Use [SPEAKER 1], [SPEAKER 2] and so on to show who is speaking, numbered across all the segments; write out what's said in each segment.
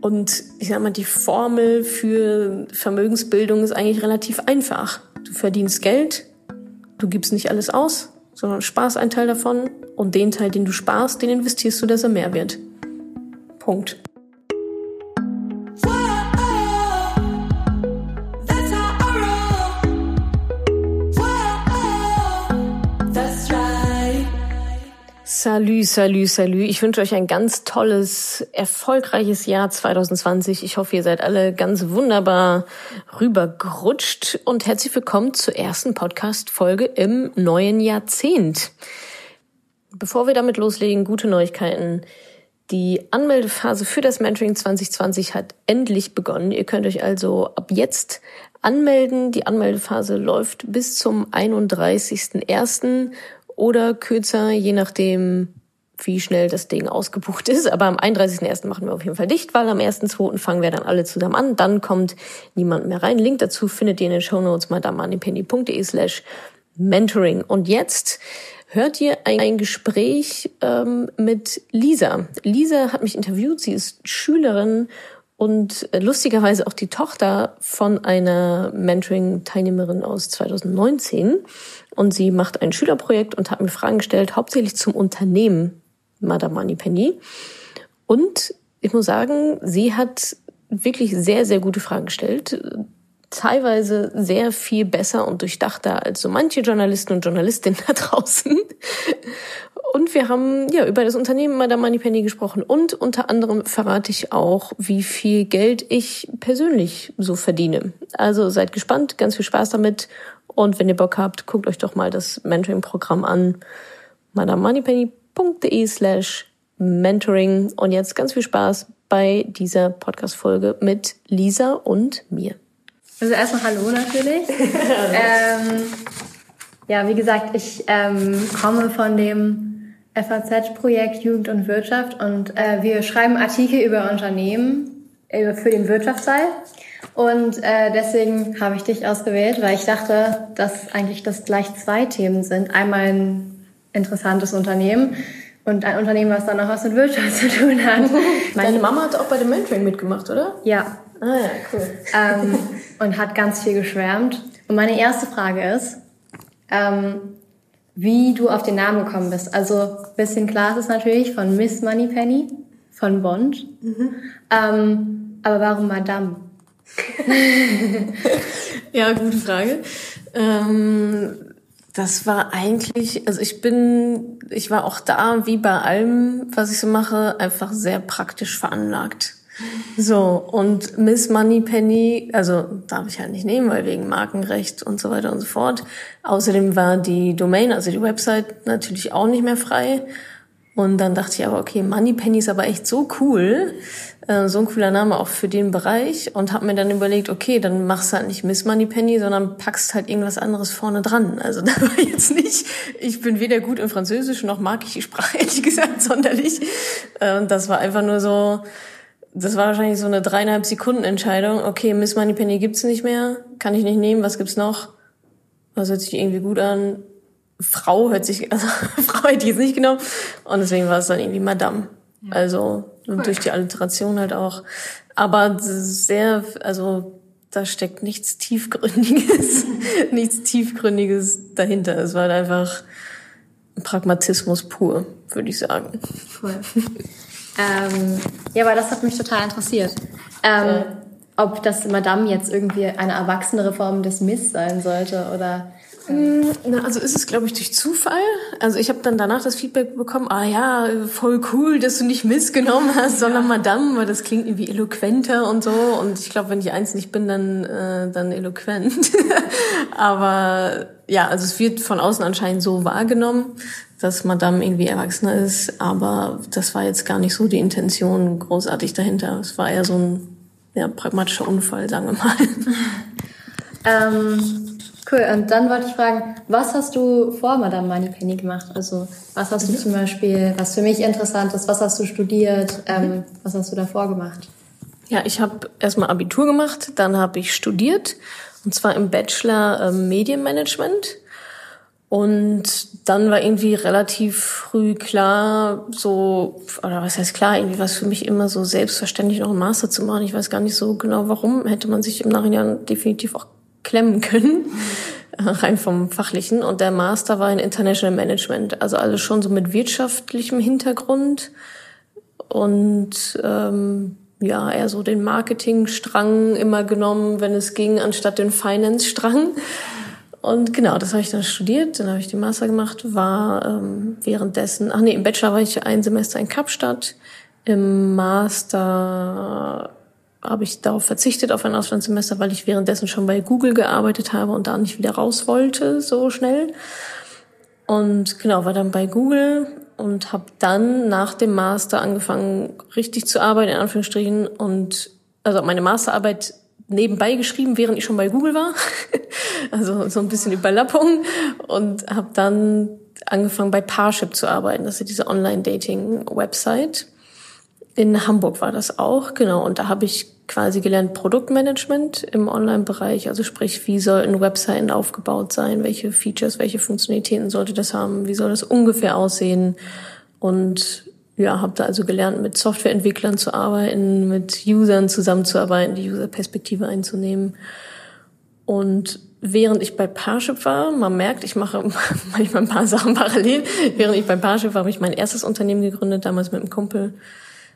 [SPEAKER 1] Und ich sag mal, die Formel für Vermögensbildung ist eigentlich relativ einfach. Du verdienst Geld, du gibst nicht alles aus, sondern sparst einen Teil davon und den Teil, den du sparst, den investierst du, dass er mehr wird. Punkt. Salü, salü, salü. Ich wünsche euch ein ganz tolles, erfolgreiches Jahr 2020. Ich hoffe, ihr seid alle ganz wunderbar rübergerutscht und herzlich willkommen zur ersten Podcast-Folge im neuen Jahrzehnt. Bevor wir damit loslegen, gute Neuigkeiten. Die Anmeldephase für das Mentoring 2020 hat endlich begonnen. Ihr könnt euch also ab jetzt anmelden. Die Anmeldephase läuft bis zum 31.01 oder kürzer, je nachdem, wie schnell das Ding ausgebucht ist. Aber am 31.01. machen wir auf jeden Fall dicht, weil am 1.02. fangen wir dann alle zusammen an. Dann kommt niemand mehr rein. Link dazu findet ihr in den Show Notes madamanipeni.de slash mentoring. Und jetzt hört ihr ein Gespräch ähm, mit Lisa. Lisa hat mich interviewt. Sie ist Schülerin und äh, lustigerweise auch die Tochter von einer Mentoring-Teilnehmerin aus 2019. Und sie macht ein Schülerprojekt und hat mir Fragen gestellt, hauptsächlich zum Unternehmen Madame Moneypenny. Und ich muss sagen, sie hat wirklich sehr, sehr gute Fragen gestellt. Teilweise sehr viel besser und durchdachter als so manche Journalisten und Journalistinnen da draußen. Und wir haben ja über das Unternehmen Madame Moneypenny gesprochen und unter anderem verrate ich auch, wie viel Geld ich persönlich so verdiene. Also seid gespannt, ganz viel Spaß damit und wenn ihr Bock habt, guckt euch doch mal das Mentoring-Programm an. madamoneypenny.de slash mentoring. Und jetzt ganz viel Spaß bei dieser Podcast-Folge mit Lisa und mir.
[SPEAKER 2] Also erstmal Hallo natürlich. ähm, ja, wie gesagt, ich ähm, komme von dem FAZ-Projekt Jugend und Wirtschaft und äh, wir schreiben Artikel über Unternehmen äh, für den Wirtschaftsteil. Und äh, deswegen habe ich dich ausgewählt, weil ich dachte, dass eigentlich das gleich zwei Themen sind. Einmal ein interessantes Unternehmen und ein Unternehmen, was dann auch was mit Wirtschaft zu tun hat.
[SPEAKER 1] Deine Mama hat auch bei dem Mentoring mitgemacht, oder?
[SPEAKER 2] Ja.
[SPEAKER 1] Ah ja, cool.
[SPEAKER 2] Ähm, und hat ganz viel geschwärmt. Und meine erste Frage ist, ähm, wie du auf den Namen gekommen bist. Also bisschen klar ist natürlich von Miss Moneypenny, von Bond. Mhm. Ähm, aber warum Madame?
[SPEAKER 1] ja, gute Frage. Ähm, das war eigentlich, also ich bin, ich war auch da, wie bei allem, was ich so mache, einfach sehr praktisch veranlagt. So, und Miss Moneypenny, also darf ich halt nicht nehmen, weil wegen Markenrecht und so weiter und so fort. Außerdem war die Domain, also die Website natürlich auch nicht mehr frei. Und dann dachte ich aber, okay, Moneypenny ist aber echt so cool, äh, so ein cooler Name auch für den Bereich und habe mir dann überlegt, okay, dann machst halt nicht Miss Moneypenny, sondern packst halt irgendwas anderes vorne dran. Also da war jetzt nicht, ich bin weder gut in Französisch noch mag ich die Sprache ehrlich gesagt sonderlich. Äh, das war einfach nur so, das war wahrscheinlich so eine dreieinhalb Sekunden Entscheidung. Okay, Miss Moneypenny gibt's nicht mehr, kann ich nicht nehmen, was gibt's noch? Was hört sich irgendwie gut an? Frau hört sich, also Frau hätte ich jetzt nicht genommen. Und deswegen war es dann irgendwie Madame. Ja. Also cool. durch die Alliteration halt auch. Aber sehr, also da steckt nichts Tiefgründiges, nichts Tiefgründiges dahinter. Es war halt einfach Pragmatismus pur, würde ich sagen.
[SPEAKER 2] Cool. ähm, ja, aber das hat mich total interessiert. Ähm, ja. Ob das Madame jetzt irgendwie eine erwachsenere Form des Miss sein sollte oder
[SPEAKER 1] na, also ist es, glaube ich, durch Zufall. Also ich habe dann danach das Feedback bekommen, ah ja, voll cool, dass du nicht missgenommen hast, sondern Madame, weil das klingt irgendwie eloquenter und so. Und ich glaube, wenn ich eins nicht bin, dann, äh, dann eloquent. Aber ja, also es wird von außen anscheinend so wahrgenommen, dass Madame irgendwie erwachsener ist. Aber das war jetzt gar nicht so die Intention großartig dahinter. Es war eher so ein ja, pragmatischer Unfall, sagen wir mal.
[SPEAKER 2] Ähm Cool, und dann wollte ich fragen, was hast du vor Madame Moneypenny gemacht? Also was hast du zum Beispiel, was für mich interessant ist, was hast du studiert, ähm, was hast du davor gemacht?
[SPEAKER 1] Ja, ich habe erstmal Abitur gemacht, dann habe ich studiert, und zwar im Bachelor äh, Medienmanagement. Und dann war irgendwie relativ früh klar, so, oder was heißt klar, irgendwie war es für mich immer so selbstverständlich, noch einen Master zu machen. Ich weiß gar nicht so genau warum. Hätte man sich im Nachhinein definitiv auch klemmen können, rein vom Fachlichen. Und der Master war in International Management, also alles schon so mit wirtschaftlichem Hintergrund und ähm, ja, eher so den Marketingstrang immer genommen, wenn es ging, anstatt den Finance-Strang. Und genau, das habe ich dann studiert, dann habe ich den Master gemacht, war ähm, währenddessen, ach nee, im Bachelor war ich ein Semester in Kapstadt, im Master habe ich darauf verzichtet, auf ein Auslandssemester, weil ich währenddessen schon bei Google gearbeitet habe und da nicht wieder raus wollte, so schnell. Und genau, war dann bei Google und habe dann nach dem Master angefangen, richtig zu arbeiten, in Anführungsstrichen. Und also meine Masterarbeit nebenbei geschrieben, während ich schon bei Google war. also so ein bisschen Überlappung. Und habe dann angefangen bei Parship zu arbeiten. Das ist diese Online-Dating-Website. In Hamburg war das auch, genau. Und da habe ich quasi gelernt Produktmanagement im Online-Bereich. Also sprich, wie sollten Webseiten aufgebaut sein? Welche Features, welche Funktionalitäten sollte das haben? Wie soll das ungefähr aussehen? Und ja, habe da also gelernt, mit Softwareentwicklern zu arbeiten, mit Usern zusammenzuarbeiten, die User-Perspektive einzunehmen. Und während ich bei Parship war, man merkt, ich mache manchmal ein paar Sachen parallel. Während ich bei Parship war, habe ich mein erstes Unternehmen gegründet, damals mit einem Kumpel,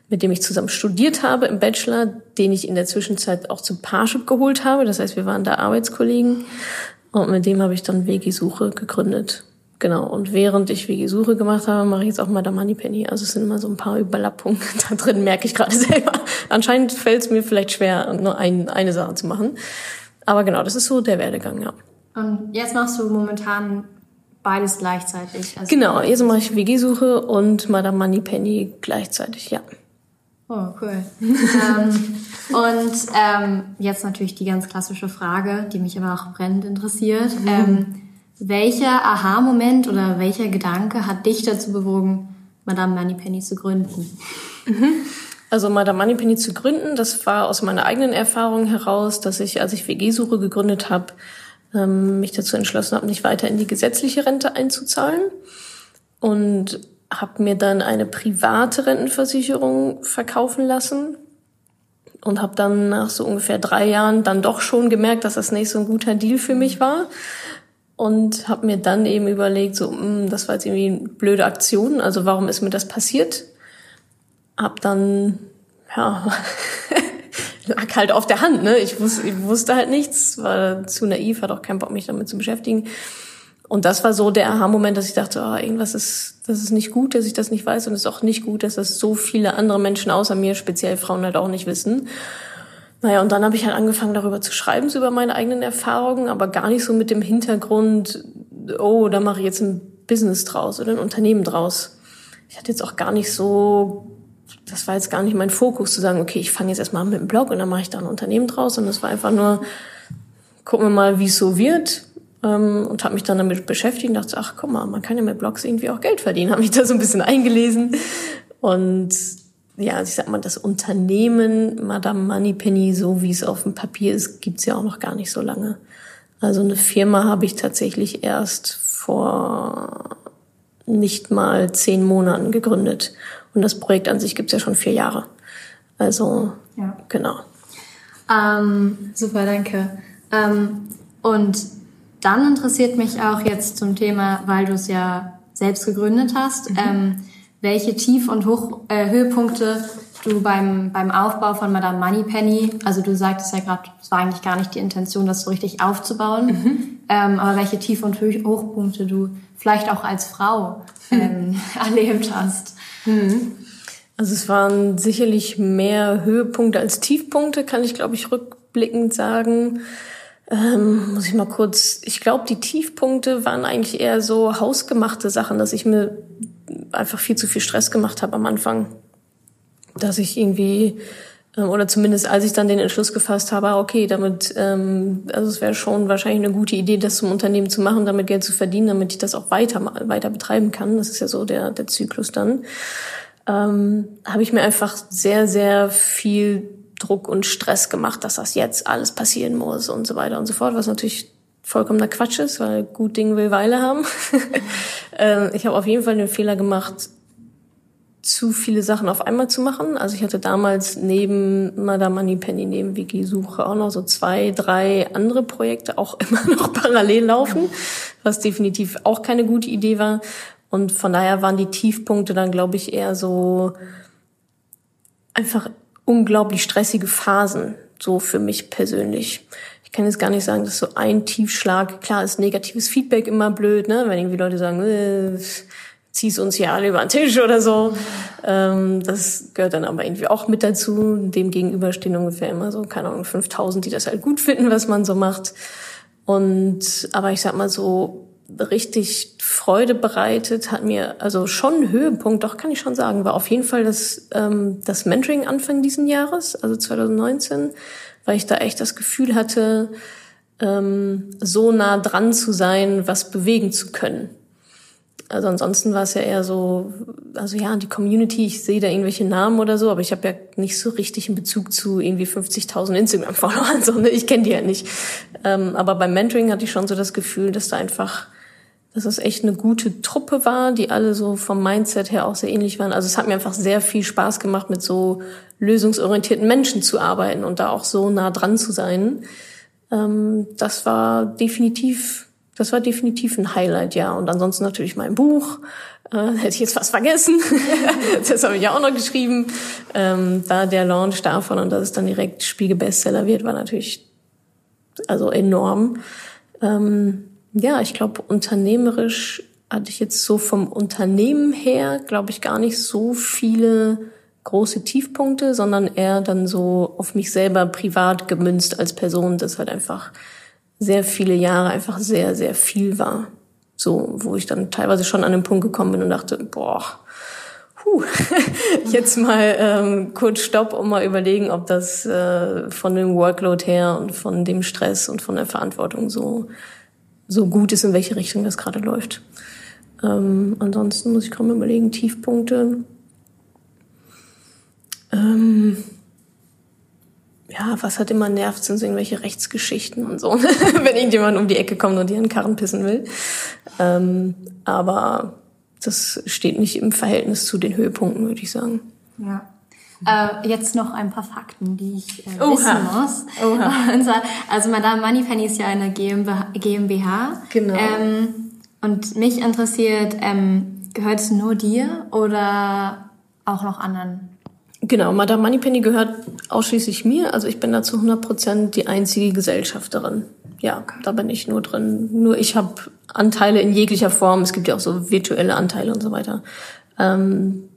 [SPEAKER 1] mit dem ich zusammen studiert habe im Bachelor, den ich in der Zwischenzeit auch zum Parship geholt habe. Das heißt, wir waren da Arbeitskollegen. Und mit dem habe ich dann Wegi-Suche gegründet. Genau. Und während ich Wegi-Suche gemacht habe, mache ich jetzt auch mal da Moneypenny. Also es sind immer so ein paar Überlappungen da drin, merke ich gerade selber. Anscheinend fällt es mir vielleicht schwer, nur ein, eine Sache zu machen. Aber genau, das ist so der Werdegang, ja.
[SPEAKER 2] Und jetzt machst du momentan beides gleichzeitig.
[SPEAKER 1] Also genau, jetzt mache ich WG-Suche und Madame Moneypenny gleichzeitig, ja.
[SPEAKER 2] Oh, cool. ähm, und ähm, jetzt natürlich die ganz klassische Frage, die mich aber auch brennend interessiert. Mhm. Ähm, welcher Aha-Moment oder welcher Gedanke hat dich dazu bewogen, Madame Moneypenny zu gründen?
[SPEAKER 1] Mhm. Also Madame Moneypenny zu gründen, das war aus meiner eigenen Erfahrung heraus, dass ich, als ich WG-Suche gegründet habe, ähm, mich dazu entschlossen habe, nicht weiter in die gesetzliche Rente einzuzahlen und habe mir dann eine private Rentenversicherung verkaufen lassen und habe dann nach so ungefähr drei Jahren dann doch schon gemerkt, dass das nicht so ein guter Deal für mich war und habe mir dann eben überlegt, so, mh, hm, das war jetzt irgendwie eine blöde Aktion, also warum ist mir das passiert? Hab dann, ja, lag halt auf der Hand, ne? Ich wusste, ich wusste halt nichts, war zu naiv, hat auch keinen Bock, mich damit zu beschäftigen. Und das war so der Aha-Moment, dass ich dachte, oh, irgendwas ist, das ist nicht gut, dass ich das nicht weiß und es ist auch nicht gut, dass das so viele andere Menschen außer mir, speziell Frauen halt auch nicht wissen. Naja, und dann habe ich halt angefangen, darüber zu schreiben, so über meine eigenen Erfahrungen, aber gar nicht so mit dem Hintergrund, oh, da mache ich jetzt ein Business draus oder ein Unternehmen draus. Ich hatte jetzt auch gar nicht so, das war jetzt gar nicht mein Fokus, zu sagen, okay, ich fange jetzt erstmal mit dem Blog und dann mache ich da ein Unternehmen draus. Und das war einfach nur, gucken wir mal, wie es so wird. Ähm, und habe mich dann damit beschäftigt und dachte, ach guck mal, man kann ja mit Blogs irgendwie auch Geld verdienen. Habe mich da so ein bisschen eingelesen und ja, also ich sag mal, das Unternehmen Madame Moneypenny, so wie es auf dem Papier ist, gibt's ja auch noch gar nicht so lange. Also eine Firma habe ich tatsächlich erst vor nicht mal zehn Monaten gegründet. Und das Projekt an sich gibt's ja schon vier Jahre. Also, ja. genau.
[SPEAKER 2] Ähm, super, danke. Ähm, und dann interessiert mich auch jetzt zum Thema, weil du es ja selbst gegründet hast, mhm. ähm, welche Tief- und Hoch, äh, Höhepunkte du beim, beim Aufbau von Madame Moneypenny, also du sagtest ja gerade, es war eigentlich gar nicht die Intention, das so richtig aufzubauen, mhm. ähm, aber welche Tief- und Hochpunkte du vielleicht auch als Frau ähm, erlebt hast. Mhm.
[SPEAKER 1] Also es waren sicherlich mehr Höhepunkte als Tiefpunkte, kann ich glaube ich rückblickend sagen. Ähm, muss ich mal kurz, ich glaube, die Tiefpunkte waren eigentlich eher so hausgemachte Sachen, dass ich mir einfach viel zu viel Stress gemacht habe am Anfang. Dass ich irgendwie, ähm, oder zumindest als ich dann den Entschluss gefasst habe, ah, okay, damit, ähm, also es wäre schon wahrscheinlich eine gute Idee, das zum Unternehmen zu machen, damit Geld zu verdienen, damit ich das auch weiter, weiter betreiben kann. Das ist ja so der, der Zyklus dann. Ähm, habe ich mir einfach sehr, sehr viel Druck und Stress gemacht, dass das jetzt alles passieren muss und so weiter und so fort, was natürlich vollkommener Quatsch ist, weil gut Ding will Weile haben. Ähm, ich habe auf jeden Fall den Fehler gemacht, zu viele Sachen auf einmal zu machen. Also ich hatte damals neben Madame Moneypenny, neben Wiki-Suche auch noch so zwei, drei andere Projekte auch immer noch parallel laufen, was definitiv auch keine gute Idee war. Und von daher waren die Tiefpunkte dann, glaube ich, eher so einfach unglaublich stressige Phasen, so für mich persönlich kann jetzt gar nicht sagen, dass so ein Tiefschlag, klar ist negatives Feedback immer blöd, ne? wenn irgendwie Leute sagen, äh, zieh's uns hier alle über den Tisch oder so. Ähm, das gehört dann aber irgendwie auch mit dazu. Dem gegenüber stehen ungefähr immer so, keine Ahnung, 5000, die das halt gut finden, was man so macht. Und, aber ich sag mal so, richtig Freude bereitet hat mir, also schon Höhepunkt, doch kann ich schon sagen, war auf jeden Fall das, ähm, das Mentoring Anfang diesen Jahres, also 2019 weil ich da echt das Gefühl hatte, ähm, so nah dran zu sein, was bewegen zu können. Also ansonsten war es ja eher so, also ja, die Community, ich sehe da irgendwelche Namen oder so, aber ich habe ja nicht so richtig einen Bezug zu irgendwie 50.000 Instagram-Followern, so, ne? ich kenne die ja nicht. Ähm, aber beim Mentoring hatte ich schon so das Gefühl, dass da einfach, dass es echt eine gute Truppe war, die alle so vom Mindset her auch sehr ähnlich waren. Also es hat mir einfach sehr viel Spaß gemacht, mit so lösungsorientierten Menschen zu arbeiten und da auch so nah dran zu sein. Ähm, das war definitiv, das war definitiv ein Highlight, ja. Und ansonsten natürlich mein Buch. Äh, hätte ich jetzt fast vergessen. das habe ich ja auch noch geschrieben. Ähm, da der Launch davon und dass es dann direkt Spiegel-Bestseller wird, war natürlich also enorm. Ähm, ja, ich glaube, unternehmerisch hatte ich jetzt so vom Unternehmen her, glaube ich, gar nicht so viele große Tiefpunkte, sondern eher dann so auf mich selber privat gemünzt als Person, das halt einfach sehr viele Jahre einfach sehr, sehr viel war. So, wo ich dann teilweise schon an den Punkt gekommen bin und dachte, boah, puh, jetzt mal ähm, kurz Stopp und mal überlegen, ob das äh, von dem Workload her und von dem Stress und von der Verantwortung so, so gut ist, in welche Richtung das gerade läuft. Ähm, ansonsten muss ich kaum überlegen, Tiefpunkte ähm, ja, was hat immer nervt, sind so irgendwelche Rechtsgeschichten und so, wenn irgendjemand um die Ecke kommt und einen Karren pissen will. Ähm, aber das steht nicht im Verhältnis zu den Höhepunkten, würde ich sagen.
[SPEAKER 2] Ja. Äh, jetzt noch ein paar Fakten, die ich äh, wissen muss. Oha. Und zwar, also Madame Moneypenny ist ja eine GmbH. GmbH. Genau. Ähm, und mich interessiert, ähm, gehört es nur dir oder auch noch anderen
[SPEAKER 1] Genau, Madame Moneypenny gehört ausschließlich mir. Also ich bin da zu 100 Prozent die einzige Gesellschafterin. Ja, da bin ich nur drin. Nur ich habe Anteile in jeglicher Form. Es gibt ja auch so virtuelle Anteile und so weiter. Ähm,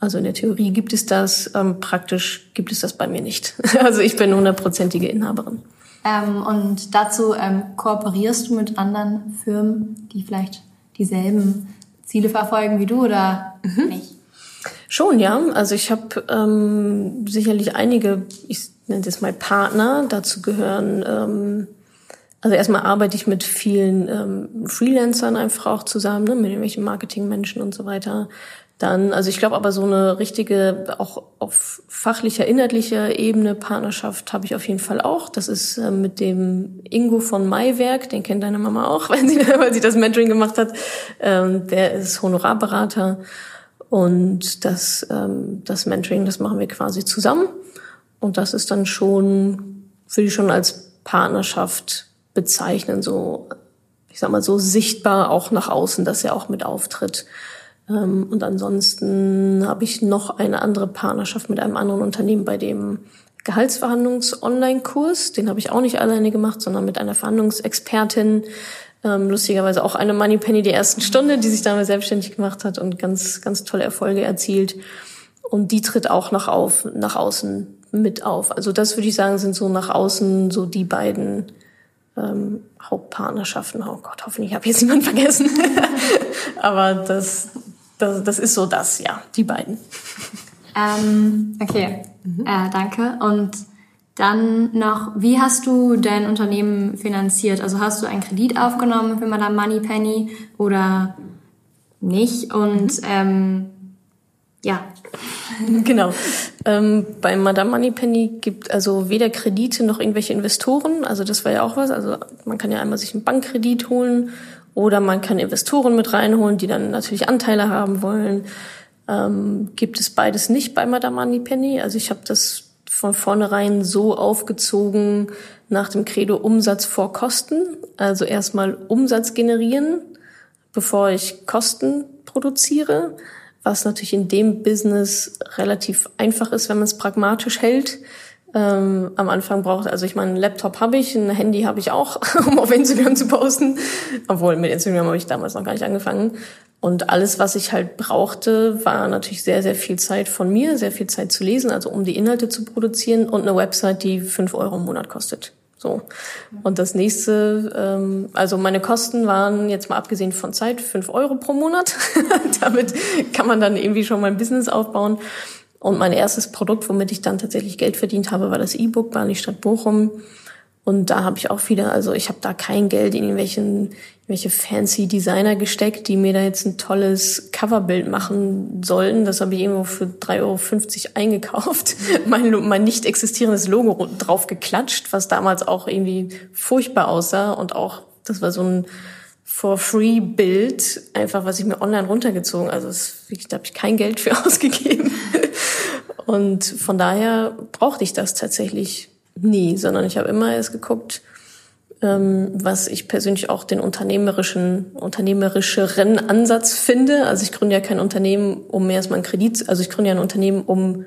[SPEAKER 1] also in der Theorie gibt es das, ähm, praktisch gibt es das bei mir nicht. Also ich bin hundertprozentige Inhaberin.
[SPEAKER 2] Ähm, und dazu ähm, kooperierst du mit anderen Firmen, die vielleicht dieselben Ziele verfolgen wie du oder mhm. nicht?
[SPEAKER 1] Schon, ja. Also ich habe ähm, sicherlich einige, ich nenne es mal Partner, dazu gehören, ähm, also erstmal arbeite ich mit vielen ähm, Freelancern einfach auch zusammen, ne, mit irgendwelchen Marketingmenschen und so weiter. Dann, also ich glaube aber so eine richtige, auch auf fachlicher, inhaltlicher Ebene Partnerschaft habe ich auf jeden Fall auch. Das ist äh, mit dem Ingo von Maiwerk, den kennt deine Mama auch, weil sie, weil sie das Mentoring gemacht hat. Ähm, der ist Honorarberater und das, ähm, das Mentoring, das machen wir quasi zusammen. Und das ist dann schon, würde ich schon als Partnerschaft bezeichnen, so, ich sag mal, so sichtbar auch nach außen, dass er auch mit auftritt. Ähm, und ansonsten habe ich noch eine andere Partnerschaft mit einem anderen Unternehmen bei dem Gehaltsverhandlungs-Online-Kurs. Den habe ich auch nicht alleine gemacht, sondern mit einer Verhandlungsexpertin, ähm, lustigerweise auch eine Moneypenny die ersten Stunde, die sich damit selbstständig gemacht hat und ganz, ganz tolle Erfolge erzielt. Und die tritt auch nach auf, nach außen mit auf. Also das würde ich sagen, sind so nach außen so die beiden ähm, Hauptpartnerschaften. Oh Gott, hoffentlich habe ich jetzt niemanden vergessen. Aber das, das, das ist so das, ja, die beiden.
[SPEAKER 2] Ähm, okay, mhm. äh, danke. Und dann noch, wie hast du dein Unternehmen finanziert? Also hast du einen Kredit aufgenommen für Madame Moneypenny oder nicht? Und mhm. ähm, ja.
[SPEAKER 1] genau. Ähm, bei Madame Moneypenny gibt also weder Kredite noch irgendwelche Investoren. Also das war ja auch was. Also man kann ja einmal sich einen Bankkredit holen oder man kann Investoren mit reinholen, die dann natürlich Anteile haben wollen. Ähm, gibt es beides nicht bei Madame Moneypenny. Also ich habe das von vornherein so aufgezogen nach dem Credo Umsatz vor Kosten. Also erstmal Umsatz generieren, bevor ich Kosten produziere was natürlich in dem Business relativ einfach ist, wenn man es pragmatisch hält. Ähm, am Anfang braucht, also ich meine, einen Laptop habe ich, ein Handy habe ich auch, um auf Instagram zu posten. Obwohl mit Instagram habe ich damals noch gar nicht angefangen. Und alles, was ich halt brauchte, war natürlich sehr, sehr viel Zeit von mir, sehr viel Zeit zu lesen, also um die Inhalte zu produzieren und eine Website, die fünf Euro im Monat kostet. So. Und das nächste, ähm, also meine Kosten waren jetzt mal abgesehen von Zeit fünf Euro pro Monat. Damit kann man dann irgendwie schon mal ein Business aufbauen. Und mein erstes Produkt, womit ich dann tatsächlich Geld verdient habe, war das E-Book Bali Stadt Bochum. Und da habe ich auch wieder, also ich habe da kein Geld in irgendwelchen welche fancy Designer gesteckt, die mir da jetzt ein tolles Coverbild machen sollten. Das habe ich irgendwo für 3,50 Euro eingekauft. mein, mein nicht existierendes Logo drauf geklatscht, was damals auch irgendwie furchtbar aussah und auch, das war so ein For-Free-Bild, einfach was ich mir online runtergezogen. Also das, da habe ich kein Geld für ausgegeben. und von daher brauchte ich das tatsächlich nie, sondern ich habe immer erst geguckt, ähm, was ich persönlich auch den unternehmerischen, unternehmerischeren Ansatz finde. Also ich gründe ja kein Unternehmen, um mehr als mein Kredit, also ich gründe ja ein Unternehmen, um,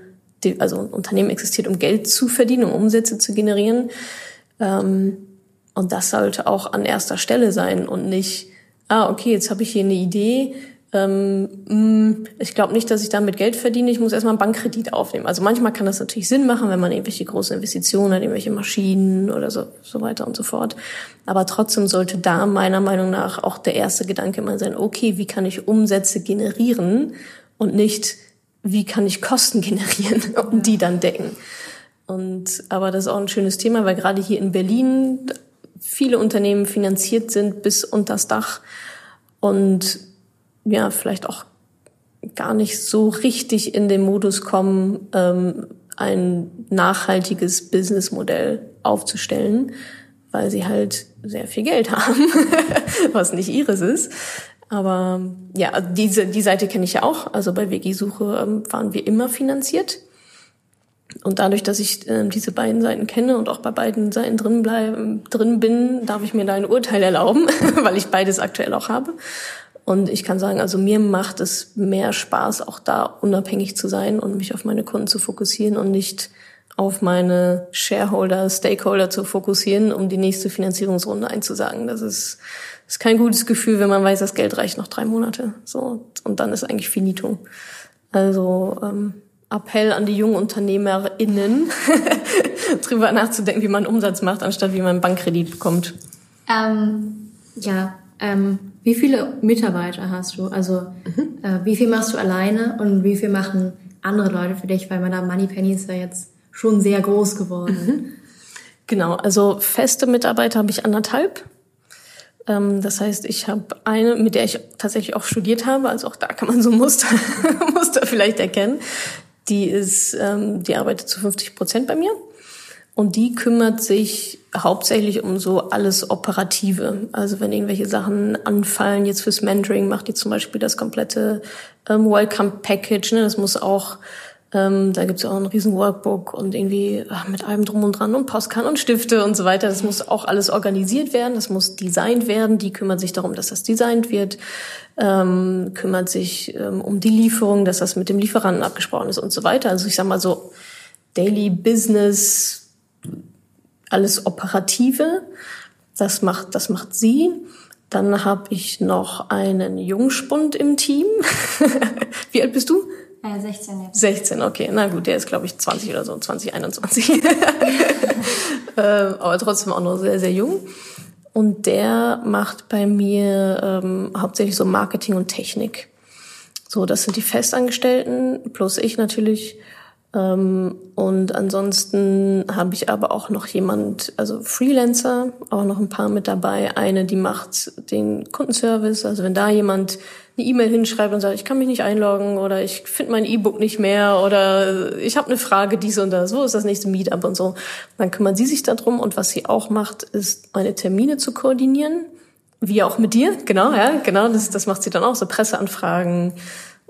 [SPEAKER 1] also ein Unternehmen existiert, um Geld zu verdienen, um Umsätze zu generieren. Ähm, und das sollte auch an erster Stelle sein und nicht, ah, okay, jetzt habe ich hier eine Idee, ähm, mm, ich glaube nicht, dass ich damit Geld verdiene. Ich muss erstmal einen Bankkredit aufnehmen. Also manchmal kann das natürlich Sinn machen, wenn man irgendwelche großen Investitionen hat, irgendwelche Maschinen oder so, so weiter und so fort. Aber trotzdem sollte da meiner Meinung nach auch der erste Gedanke mal sein, okay, wie kann ich Umsätze generieren und nicht, wie kann ich Kosten generieren und die dann decken. Und, aber das ist auch ein schönes Thema, weil gerade hier in Berlin viele Unternehmen finanziert sind bis unter das Dach und ja, vielleicht auch gar nicht so richtig in den Modus kommen, ähm, ein nachhaltiges Businessmodell aufzustellen, weil sie halt sehr viel Geld haben, was nicht ihres ist. Aber ja, diese die Seite kenne ich ja auch. Also bei WG-Suche ähm, waren wir immer finanziert. Und dadurch, dass ich äh, diese beiden Seiten kenne und auch bei beiden Seiten drin bleiben, drin bin, darf ich mir da ein Urteil erlauben, weil ich beides aktuell auch habe. Und ich kann sagen, also mir macht es mehr Spaß, auch da unabhängig zu sein und mich auf meine Kunden zu fokussieren und nicht auf meine Shareholder, Stakeholder zu fokussieren, um die nächste Finanzierungsrunde einzusagen. Das ist, ist kein gutes Gefühl, wenn man weiß, das Geld reicht noch drei Monate. So und dann ist eigentlich finito. Also ähm, Appell an die jungen UnternehmerInnen, drüber nachzudenken, wie man Umsatz macht, anstatt wie man einen Bankkredit bekommt.
[SPEAKER 2] Ähm, ja, ähm, wie viele Mitarbeiter hast du? Also mhm. äh, wie viel machst du alleine und wie viel machen andere Leute für dich? Weil Madame Moneypenny ist ja jetzt schon sehr groß geworden. Mhm.
[SPEAKER 1] Genau, also feste Mitarbeiter habe ich anderthalb. Ähm, das heißt, ich habe eine, mit der ich tatsächlich auch studiert habe, also auch da kann man so Muster, Muster vielleicht erkennen. Die ist, ähm, die arbeitet zu 50 Prozent bei mir. Und die kümmert sich hauptsächlich um so alles Operative. Also wenn irgendwelche Sachen anfallen, jetzt fürs Mentoring macht die zum Beispiel das komplette ähm, Welcome Package. Ne? Das muss auch, ähm, da gibt's auch ein riesen Workbook und irgendwie ach, mit allem drum und dran und Postkarten und Stifte und so weiter. Das muss auch alles organisiert werden, das muss designt werden. Die kümmert sich darum, dass das designt wird, ähm, kümmert sich ähm, um die Lieferung, dass das mit dem Lieferanten abgesprochen ist und so weiter. Also ich sag mal so Daily Business alles Operative. Das macht, das macht sie. Dann habe ich noch einen Jungspund im Team. Wie alt bist du?
[SPEAKER 2] Äh, 16
[SPEAKER 1] jetzt. 16, okay. Na gut, der ist, glaube ich, 20 oder so, 20, 21. äh, aber trotzdem auch noch sehr, sehr jung. Und der macht bei mir ähm, hauptsächlich so Marketing und Technik. So, das sind die Festangestellten, plus ich natürlich. Ähm, und ansonsten habe ich aber auch noch jemand, also Freelancer, auch noch ein paar mit dabei. Eine, die macht den Kundenservice. Also wenn da jemand eine E-Mail hinschreibt und sagt, ich kann mich nicht einloggen oder ich finde mein E-Book nicht mehr oder ich habe eine Frage, dies und das, wo ist das nächste Meetup und so. Dann kümmern sie sich darum und was sie auch macht, ist meine Termine zu koordinieren, wie auch mit dir, genau, ja, genau, das, das macht sie dann auch, so Presseanfragen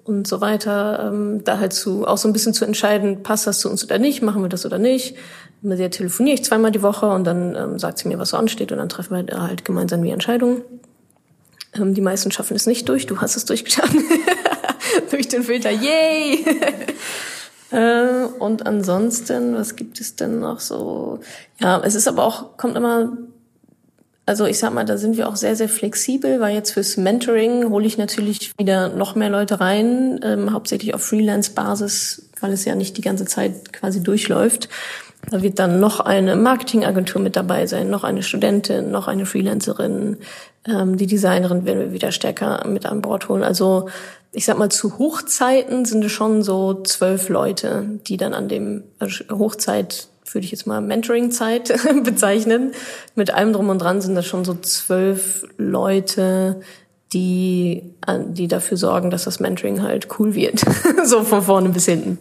[SPEAKER 1] und so weiter, ähm, da halt zu, auch so ein bisschen zu entscheiden, passt das zu uns oder nicht, machen wir das oder nicht. Mit der telefoniere ich zweimal die Woche und dann ähm, sagt sie mir, was so ansteht und dann treffen wir halt gemeinsam die Entscheidung. Ähm, die meisten schaffen es nicht durch. Du hast es durchgeschafft. durch den Filter. Yay! äh, und ansonsten, was gibt es denn noch so? Ja, es ist aber auch, kommt immer, also ich sag mal, da sind wir auch sehr, sehr flexibel, weil jetzt fürs Mentoring hole ich natürlich wieder noch mehr Leute rein, ähm, hauptsächlich auf Freelance-Basis, weil es ja nicht die ganze Zeit quasi durchläuft. Da wird dann noch eine Marketingagentur mit dabei sein, noch eine Studentin, noch eine Freelancerin, ähm, die Designerin werden wir wieder stärker mit an Bord holen. Also ich sag mal, zu Hochzeiten sind es schon so zwölf Leute, die dann an dem also Hochzeit würde ich jetzt mal Mentoring-Zeit bezeichnen. Mit allem drum und dran sind das schon so zwölf Leute, die, die dafür sorgen, dass das Mentoring halt cool wird. so von vorne bis hinten.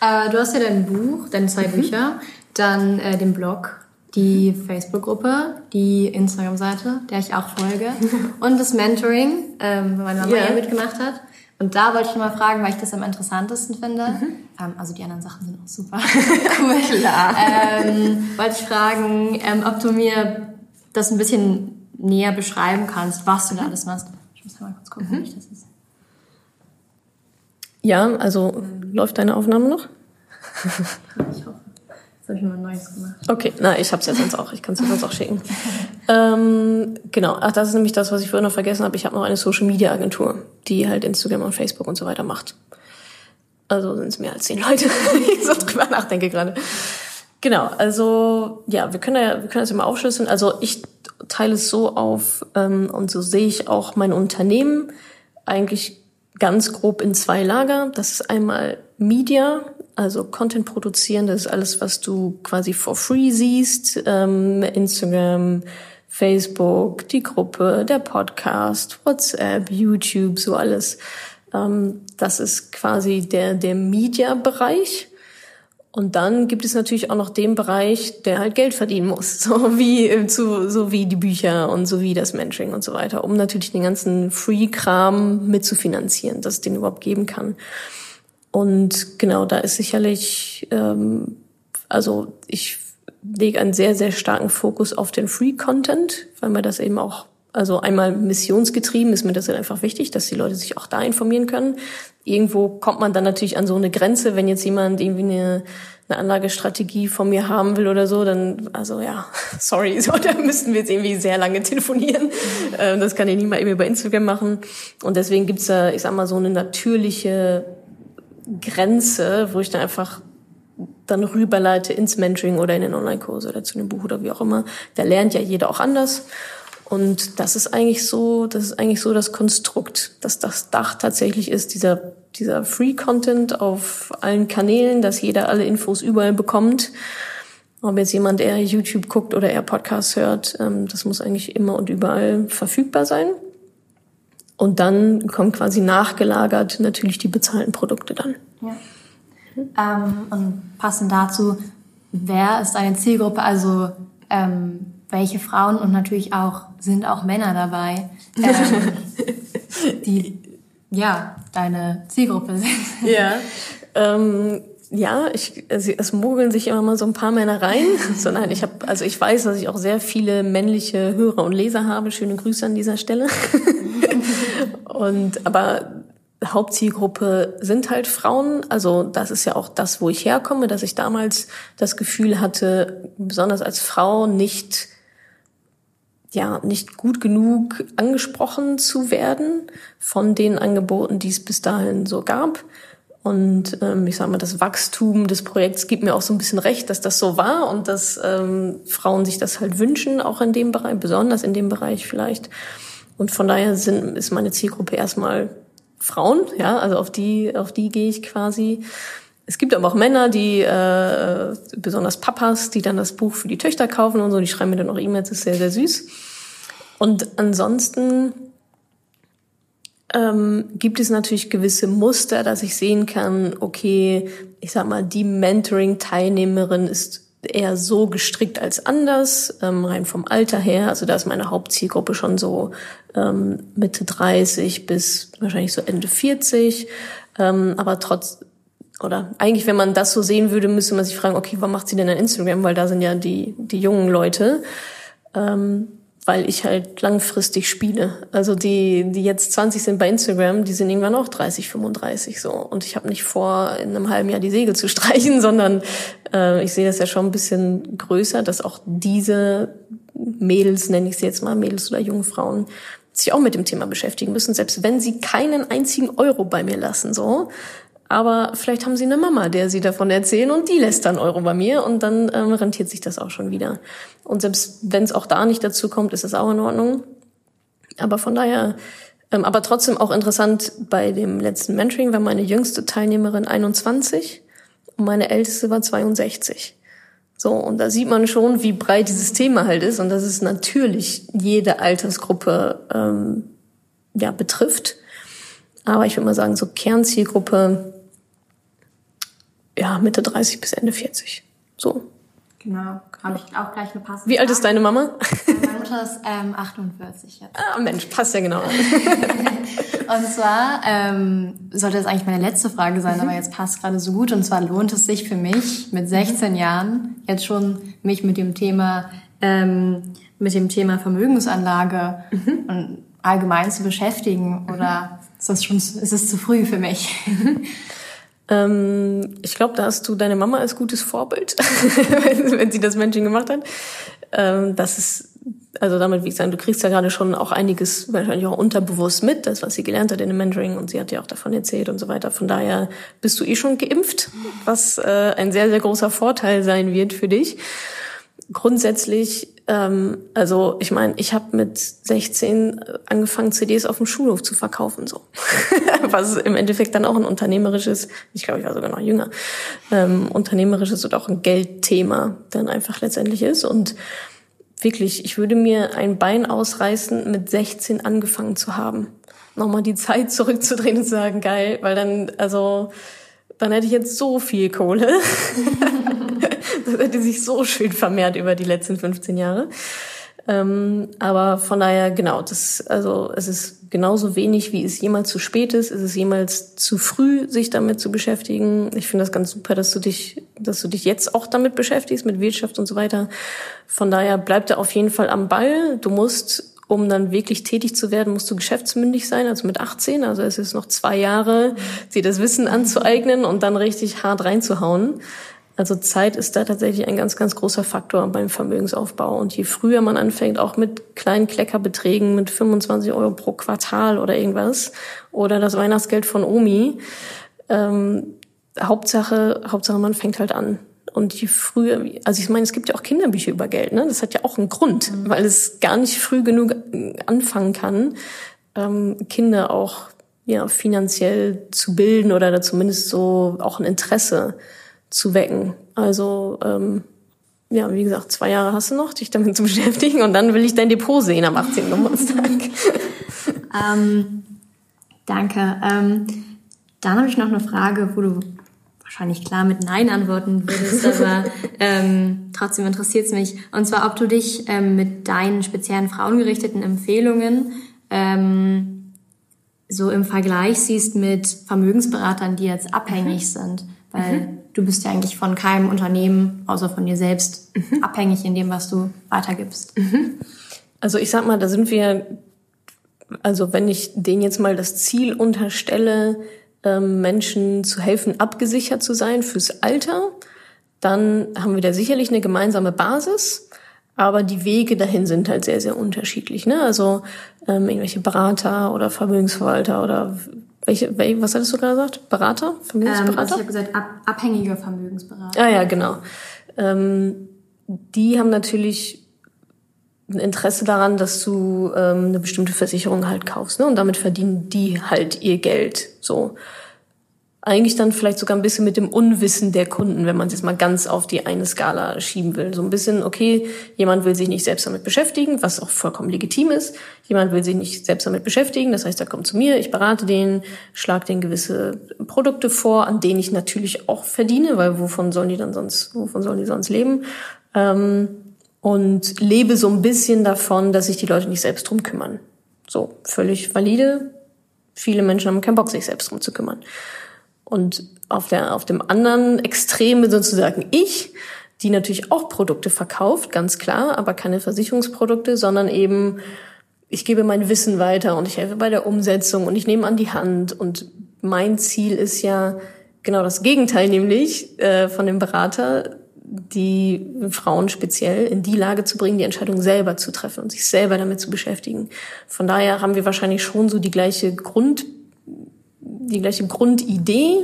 [SPEAKER 2] Äh, du hast ja dein Buch, deine zwei mhm. Bücher, dann äh, den Blog, die Facebook-Gruppe, die Instagram-Seite, der ich auch folge, und das Mentoring, ähm, wo meine Mama yeah. ja mitgemacht hat. Und da wollte ich mal fragen, weil ich das am interessantesten finde. Mhm. Ähm, also die anderen Sachen sind auch super cool. Klar. Ähm, wollte ich fragen, ähm, ob du mir das ein bisschen näher beschreiben kannst, was du da alles machst. Ich muss mal kurz gucken, mhm. wie das ist.
[SPEAKER 1] Ja, also läuft deine Aufnahme noch?
[SPEAKER 2] ich hoffe. Jetzt habe ich mal Neues gemacht.
[SPEAKER 1] Okay, na, ich habe es ja sonst auch. Ich kann es dir sonst auch schicken. ähm, genau, ach, das ist nämlich das, was ich vorher noch vergessen habe. Ich habe noch eine Social-Media-Agentur, die halt Instagram und Facebook und so weiter macht. Also sind es mehr als zehn Leute, wenn ich so drüber nachdenke gerade. Genau, also ja, wir können ja, wir können das mal aufschlüsseln. Also ich teile es so auf ähm, und so sehe ich auch mein Unternehmen eigentlich ganz grob in zwei Lager. Das ist einmal Media, also Content produzieren, das ist alles, was du quasi for free siehst. Ähm, Instagram, Facebook, die Gruppe, der Podcast, WhatsApp, YouTube, so alles. Ähm, das ist quasi der, der Media-Bereich. Und dann gibt es natürlich auch noch den Bereich, der halt Geld verdienen muss, so wie äh, zu, so wie die Bücher und so wie das Mentoring und so weiter, um natürlich den ganzen Free-Kram mitzufinanzieren, dass es den überhaupt geben kann. Und genau, da ist sicherlich, ähm, also ich lege einen sehr, sehr starken Fokus auf den Free-Content, weil mir das eben auch, also einmal missionsgetrieben ist mir das halt einfach wichtig, dass die Leute sich auch da informieren können. Irgendwo kommt man dann natürlich an so eine Grenze, wenn jetzt jemand irgendwie eine, eine Anlagestrategie von mir haben will oder so, dann, also ja, sorry, so, da müssten wir jetzt irgendwie sehr lange telefonieren. Ähm, das kann ich nicht mal eben über Instagram machen. Und deswegen gibt's da, ich sag mal, so eine natürliche Grenze, wo ich dann einfach dann rüberleite ins Mentoring oder in den Online-Kurs oder zu einem Buch oder wie auch immer. Da lernt ja jeder auch anders. Und das ist eigentlich so, das ist eigentlich so das Konstrukt, dass das Dach tatsächlich ist, dieser, dieser Free Content auf allen Kanälen, dass jeder alle Infos überall bekommt. Ob jetzt jemand eher YouTube guckt oder eher Podcasts hört, ähm, das muss eigentlich immer und überall verfügbar sein. Und dann kommen quasi nachgelagert natürlich die bezahlten Produkte dann.
[SPEAKER 2] Ja. Ähm, und passend dazu, wer ist deine Zielgruppe? Also ähm, welche Frauen und natürlich auch sind auch Männer dabei, ähm, die ja deine Zielgruppe sind.
[SPEAKER 1] Ja. Ähm, ja, ich, es mogeln sich immer mal so ein paar Männer rein. So, nein, ich habe, also ich weiß, dass ich auch sehr viele männliche Hörer und Leser habe. Schöne Grüße an dieser Stelle. und aber Hauptzielgruppe sind halt Frauen. Also das ist ja auch das, wo ich herkomme, dass ich damals das Gefühl hatte, besonders als Frau nicht ja nicht gut genug angesprochen zu werden von den Angeboten, die es bis dahin so gab. Und ähm, ich sage mal, das Wachstum des Projekts gibt mir auch so ein bisschen recht, dass das so war und dass ähm, Frauen sich das halt wünschen, auch in dem Bereich, besonders in dem Bereich vielleicht. Und von daher sind, ist meine Zielgruppe erstmal Frauen, ja, also auf die, auf die gehe ich quasi. Es gibt aber auch Männer, die äh, besonders Papas, die dann das Buch für die Töchter kaufen und so, die schreiben mir dann auch E-Mails, ist sehr, sehr süß. Und ansonsten ähm, gibt es natürlich gewisse Muster, dass ich sehen kann, okay, ich sag mal, die Mentoring-Teilnehmerin ist eher so gestrickt als anders, ähm, rein vom Alter her. Also da ist meine Hauptzielgruppe schon so ähm, Mitte 30 bis wahrscheinlich so Ende 40. Ähm, aber trotz, oder eigentlich, wenn man das so sehen würde, müsste man sich fragen, okay, warum macht sie denn ein Instagram? Weil da sind ja die, die jungen Leute. Ähm, weil ich halt langfristig spiele. Also die, die jetzt 20 sind bei Instagram, die sind irgendwann auch 30, 35 so. Und ich habe nicht vor, in einem halben Jahr die Segel zu streichen, sondern äh, ich sehe das ja schon ein bisschen größer, dass auch diese Mädels, nenne ich sie jetzt mal, Mädels oder junge Frauen, sich auch mit dem Thema beschäftigen müssen, selbst wenn sie keinen einzigen Euro bei mir lassen, so aber vielleicht haben sie eine Mama, der sie davon erzählen und die lässt dann Euro bei mir und dann ähm, rentiert sich das auch schon wieder. Und selbst wenn es auch da nicht dazu kommt, ist es auch in Ordnung. Aber von daher, ähm, aber trotzdem auch interessant bei dem letzten Mentoring war meine jüngste Teilnehmerin 21 und meine älteste war 62. So, und da sieht man schon, wie breit dieses Thema halt ist und dass es natürlich jede Altersgruppe ähm, ja, betrifft. Aber ich würde mal sagen, so Kernzielgruppe ja, Mitte 30 bis Ende 40. So.
[SPEAKER 2] Genau, habe ich auch gleich eine passende
[SPEAKER 1] Wie alt ist deine Mama?
[SPEAKER 2] Meine Mutter ist ähm, 48 jetzt.
[SPEAKER 1] Ah, Mensch, passt ja genau.
[SPEAKER 2] und zwar ähm, sollte das eigentlich meine letzte Frage sein, mhm. aber jetzt passt gerade so gut. Und zwar lohnt es sich für mich mit 16 mhm. Jahren jetzt schon mich mit dem Thema ähm, mit dem Thema Vermögensanlage mhm. und allgemein zu beschäftigen oder ist das schon ist es zu früh für mich?
[SPEAKER 1] Ähm, ich glaube, da hast du deine Mama als gutes Vorbild, wenn sie das Menschen gemacht hat. Ähm, das ist, also damit, wie ich sagen, du kriegst ja gerade schon auch einiges wahrscheinlich auch unterbewusst mit, das, was sie gelernt hat in dem Mentoring und sie hat ja auch davon erzählt und so weiter. Von daher bist du eh schon geimpft, was äh, ein sehr, sehr großer Vorteil sein wird für dich. Grundsätzlich ähm, also ich meine, ich habe mit 16 angefangen, CDs auf dem Schulhof zu verkaufen, so. Was im Endeffekt dann auch ein unternehmerisches, ich glaube, ich war sogar noch jünger, ähm, unternehmerisches oder auch ein Geldthema dann einfach letztendlich ist. Und wirklich, ich würde mir ein Bein ausreißen, mit 16 angefangen zu haben. Nochmal die Zeit zurückzudrehen und zu sagen, geil, weil dann, also, dann hätte ich jetzt so viel Kohle. das hätte sich so schön vermehrt über die letzten 15 Jahre. Ähm, aber von daher, genau, das, also es ist genauso wenig, wie es jemals zu spät ist. Es ist jemals zu früh, sich damit zu beschäftigen. Ich finde das ganz super, dass du dich, dass du dich jetzt auch damit beschäftigst, mit Wirtschaft und so weiter. Von daher bleib da auf jeden Fall am Ball. Du musst, um dann wirklich tätig zu werden, musst du geschäftsmündig sein, also mit 18. Also es ist noch zwei Jahre, dir das Wissen anzueignen und dann richtig hart reinzuhauen. Also Zeit ist da tatsächlich ein ganz, ganz großer Faktor beim Vermögensaufbau. Und je früher man anfängt, auch mit kleinen Kleckerbeträgen, mit 25 Euro pro Quartal oder irgendwas, oder das Weihnachtsgeld von Omi, ähm, Hauptsache, Hauptsache man fängt halt an. Und je früher, also ich meine, es gibt ja auch Kinderbücher über Geld, ne? Das hat ja auch einen Grund, mhm. weil es gar nicht früh genug anfangen kann, ähm, Kinder auch ja finanziell zu bilden oder da zumindest so auch ein Interesse zu wecken. Also ähm, ja, wie gesagt, zwei Jahre hast du noch, dich damit zu beschäftigen und dann will ich dein Depot sehen am 18. Geburtstag.
[SPEAKER 2] ähm, danke. Ähm, dann habe ich noch eine Frage, wo du wahrscheinlich klar mit Nein antworten würdest, aber ähm, trotzdem interessiert es mich. Und zwar, ob du dich ähm, mit deinen speziellen frauengerichteten Empfehlungen ähm, so im Vergleich siehst mit Vermögensberatern, die jetzt abhängig mhm. sind. Weil mhm du bist ja eigentlich von keinem Unternehmen, außer von dir selbst, mhm. abhängig in dem, was du weitergibst. Mhm.
[SPEAKER 1] Also ich sag mal, da sind wir, also wenn ich denen jetzt mal das Ziel unterstelle, ähm, Menschen zu helfen, abgesichert zu sein fürs Alter, dann haben wir da sicherlich eine gemeinsame Basis. Aber die Wege dahin sind halt sehr, sehr unterschiedlich. Ne? Also ähm, irgendwelche Berater oder Vermögensverwalter oder welche, was hattest du gerade gesagt? Berater?
[SPEAKER 2] Vermögensberater? Ähm, also ich habe gesagt, ab, abhängige Vermögensberater.
[SPEAKER 1] Ah ja, genau. Ähm, die haben natürlich ein Interesse daran, dass du ähm, eine bestimmte Versicherung halt kaufst, ne? Und damit verdienen die halt ihr Geld. So. Eigentlich dann vielleicht sogar ein bisschen mit dem Unwissen der Kunden, wenn man es jetzt mal ganz auf die eine Skala schieben will. So ein bisschen, okay, jemand will sich nicht selbst damit beschäftigen, was auch vollkommen legitim ist. Jemand will sich nicht selbst damit beschäftigen, das heißt, er kommt zu mir, ich berate den, schlage den gewisse Produkte vor, an denen ich natürlich auch verdiene, weil wovon sollen die dann sonst, wovon sollen die sonst leben? Ähm, und lebe so ein bisschen davon, dass sich die Leute nicht selbst drum kümmern. So, völlig valide. Viele Menschen haben keinen Bock, sich selbst drum zu kümmern. Und auf, der, auf dem anderen Extreme sozusagen ich, die natürlich auch Produkte verkauft, ganz klar, aber keine Versicherungsprodukte, sondern eben, ich gebe mein Wissen weiter und ich helfe bei der Umsetzung und ich nehme an die Hand. Und mein Ziel ist ja genau das Gegenteil, nämlich äh, von dem Berater, die Frauen speziell in die Lage zu bringen, die Entscheidung selber zu treffen und sich selber damit zu beschäftigen. Von daher haben wir wahrscheinlich schon so die gleiche Grund die gleiche Grundidee,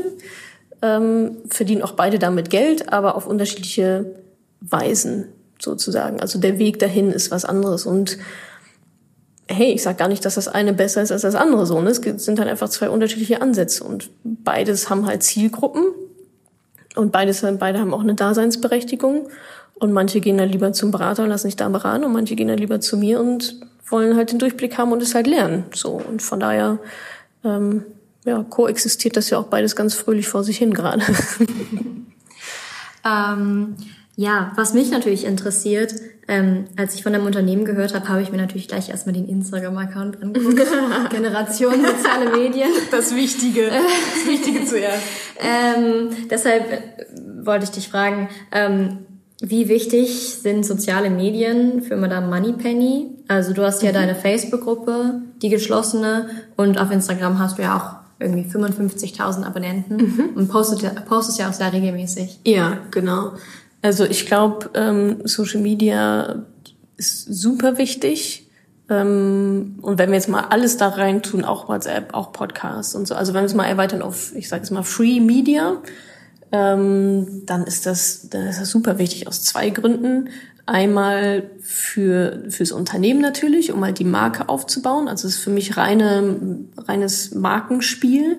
[SPEAKER 1] ähm, verdienen auch beide damit Geld, aber auf unterschiedliche Weisen sozusagen. Also der Weg dahin ist was anderes und hey, ich sage gar nicht, dass das eine besser ist als das andere so. Ne? Es sind halt einfach zwei unterschiedliche Ansätze und beides haben halt Zielgruppen und beides, beide haben auch eine Daseinsberechtigung und manche gehen dann lieber zum Berater und lassen sich da beraten und manche gehen dann lieber zu mir und wollen halt den Durchblick haben und es halt lernen. So und von daher ähm, ja, koexistiert das ja auch beides ganz fröhlich vor sich hin gerade.
[SPEAKER 2] ähm, ja, was mich natürlich interessiert, ähm, als ich von einem Unternehmen gehört habe, habe ich mir natürlich gleich erstmal den Instagram-Account angeguckt. Generation soziale Medien.
[SPEAKER 1] Das Wichtige. Das Wichtige zuerst.
[SPEAKER 2] ähm, deshalb wollte ich dich fragen, ähm, wie wichtig sind soziale Medien für Madame Moneypenny? Also du hast ja mhm. deine Facebook-Gruppe, die geschlossene, und auf Instagram hast du ja auch irgendwie 55.000 Abonnenten mhm. und postet, postest ja auch sehr regelmäßig.
[SPEAKER 1] Ja, genau. Also ich glaube, ähm, Social Media ist super wichtig. Ähm, und wenn wir jetzt mal alles da rein tun, auch WhatsApp, auch Podcasts und so, also wenn wir es mal erweitern auf, ich sage jetzt mal Free Media, ähm, dann ist das, dann ist das super wichtig aus zwei Gründen. Einmal für fürs Unternehmen natürlich, um halt die Marke aufzubauen. Also es ist für mich reine reines Markenspiel,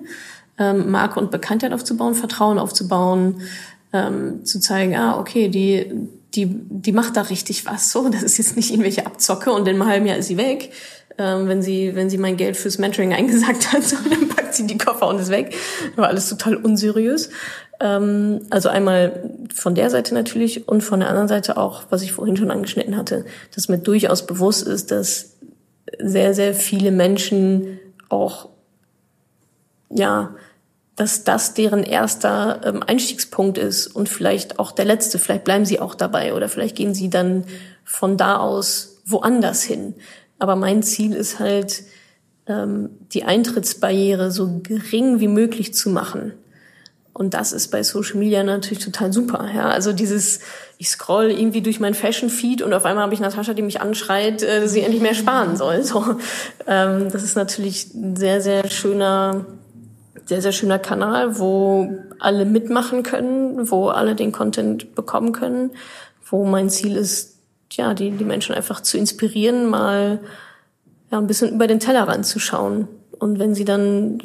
[SPEAKER 1] ähm, Marke und Bekanntheit aufzubauen, Vertrauen aufzubauen, ähm, zu zeigen, ah okay, die die die macht da richtig was. So, das ist jetzt nicht irgendwelche Abzocke und in einem halben Jahr ist sie weg. Ähm, wenn sie wenn sie mein Geld fürs Mentoring eingesagt hat, so, dann packt sie die Koffer und ist weg. War alles total unseriös. Ähm, also einmal von der Seite natürlich und von der anderen Seite auch, was ich vorhin schon angeschnitten hatte, dass mir durchaus bewusst ist, dass sehr, sehr viele Menschen auch, ja, dass das deren erster ähm, Einstiegspunkt ist und vielleicht auch der letzte. Vielleicht bleiben sie auch dabei oder vielleicht gehen sie dann von da aus woanders hin. Aber mein Ziel ist halt, ähm, die Eintrittsbarriere so gering wie möglich zu machen. Und das ist bei Social Media natürlich total super. Ja, also dieses, ich scroll irgendwie durch mein Fashion Feed und auf einmal habe ich Natascha, die mich anschreit, äh, sie endlich mehr sparen soll. So, ähm, das ist natürlich ein sehr, sehr schöner, sehr, sehr schöner Kanal, wo alle mitmachen können, wo alle den Content bekommen können, wo mein Ziel ist, ja, die, die Menschen einfach zu inspirieren, mal ja, ein bisschen über den Tellerrand zu schauen. Und wenn sie dann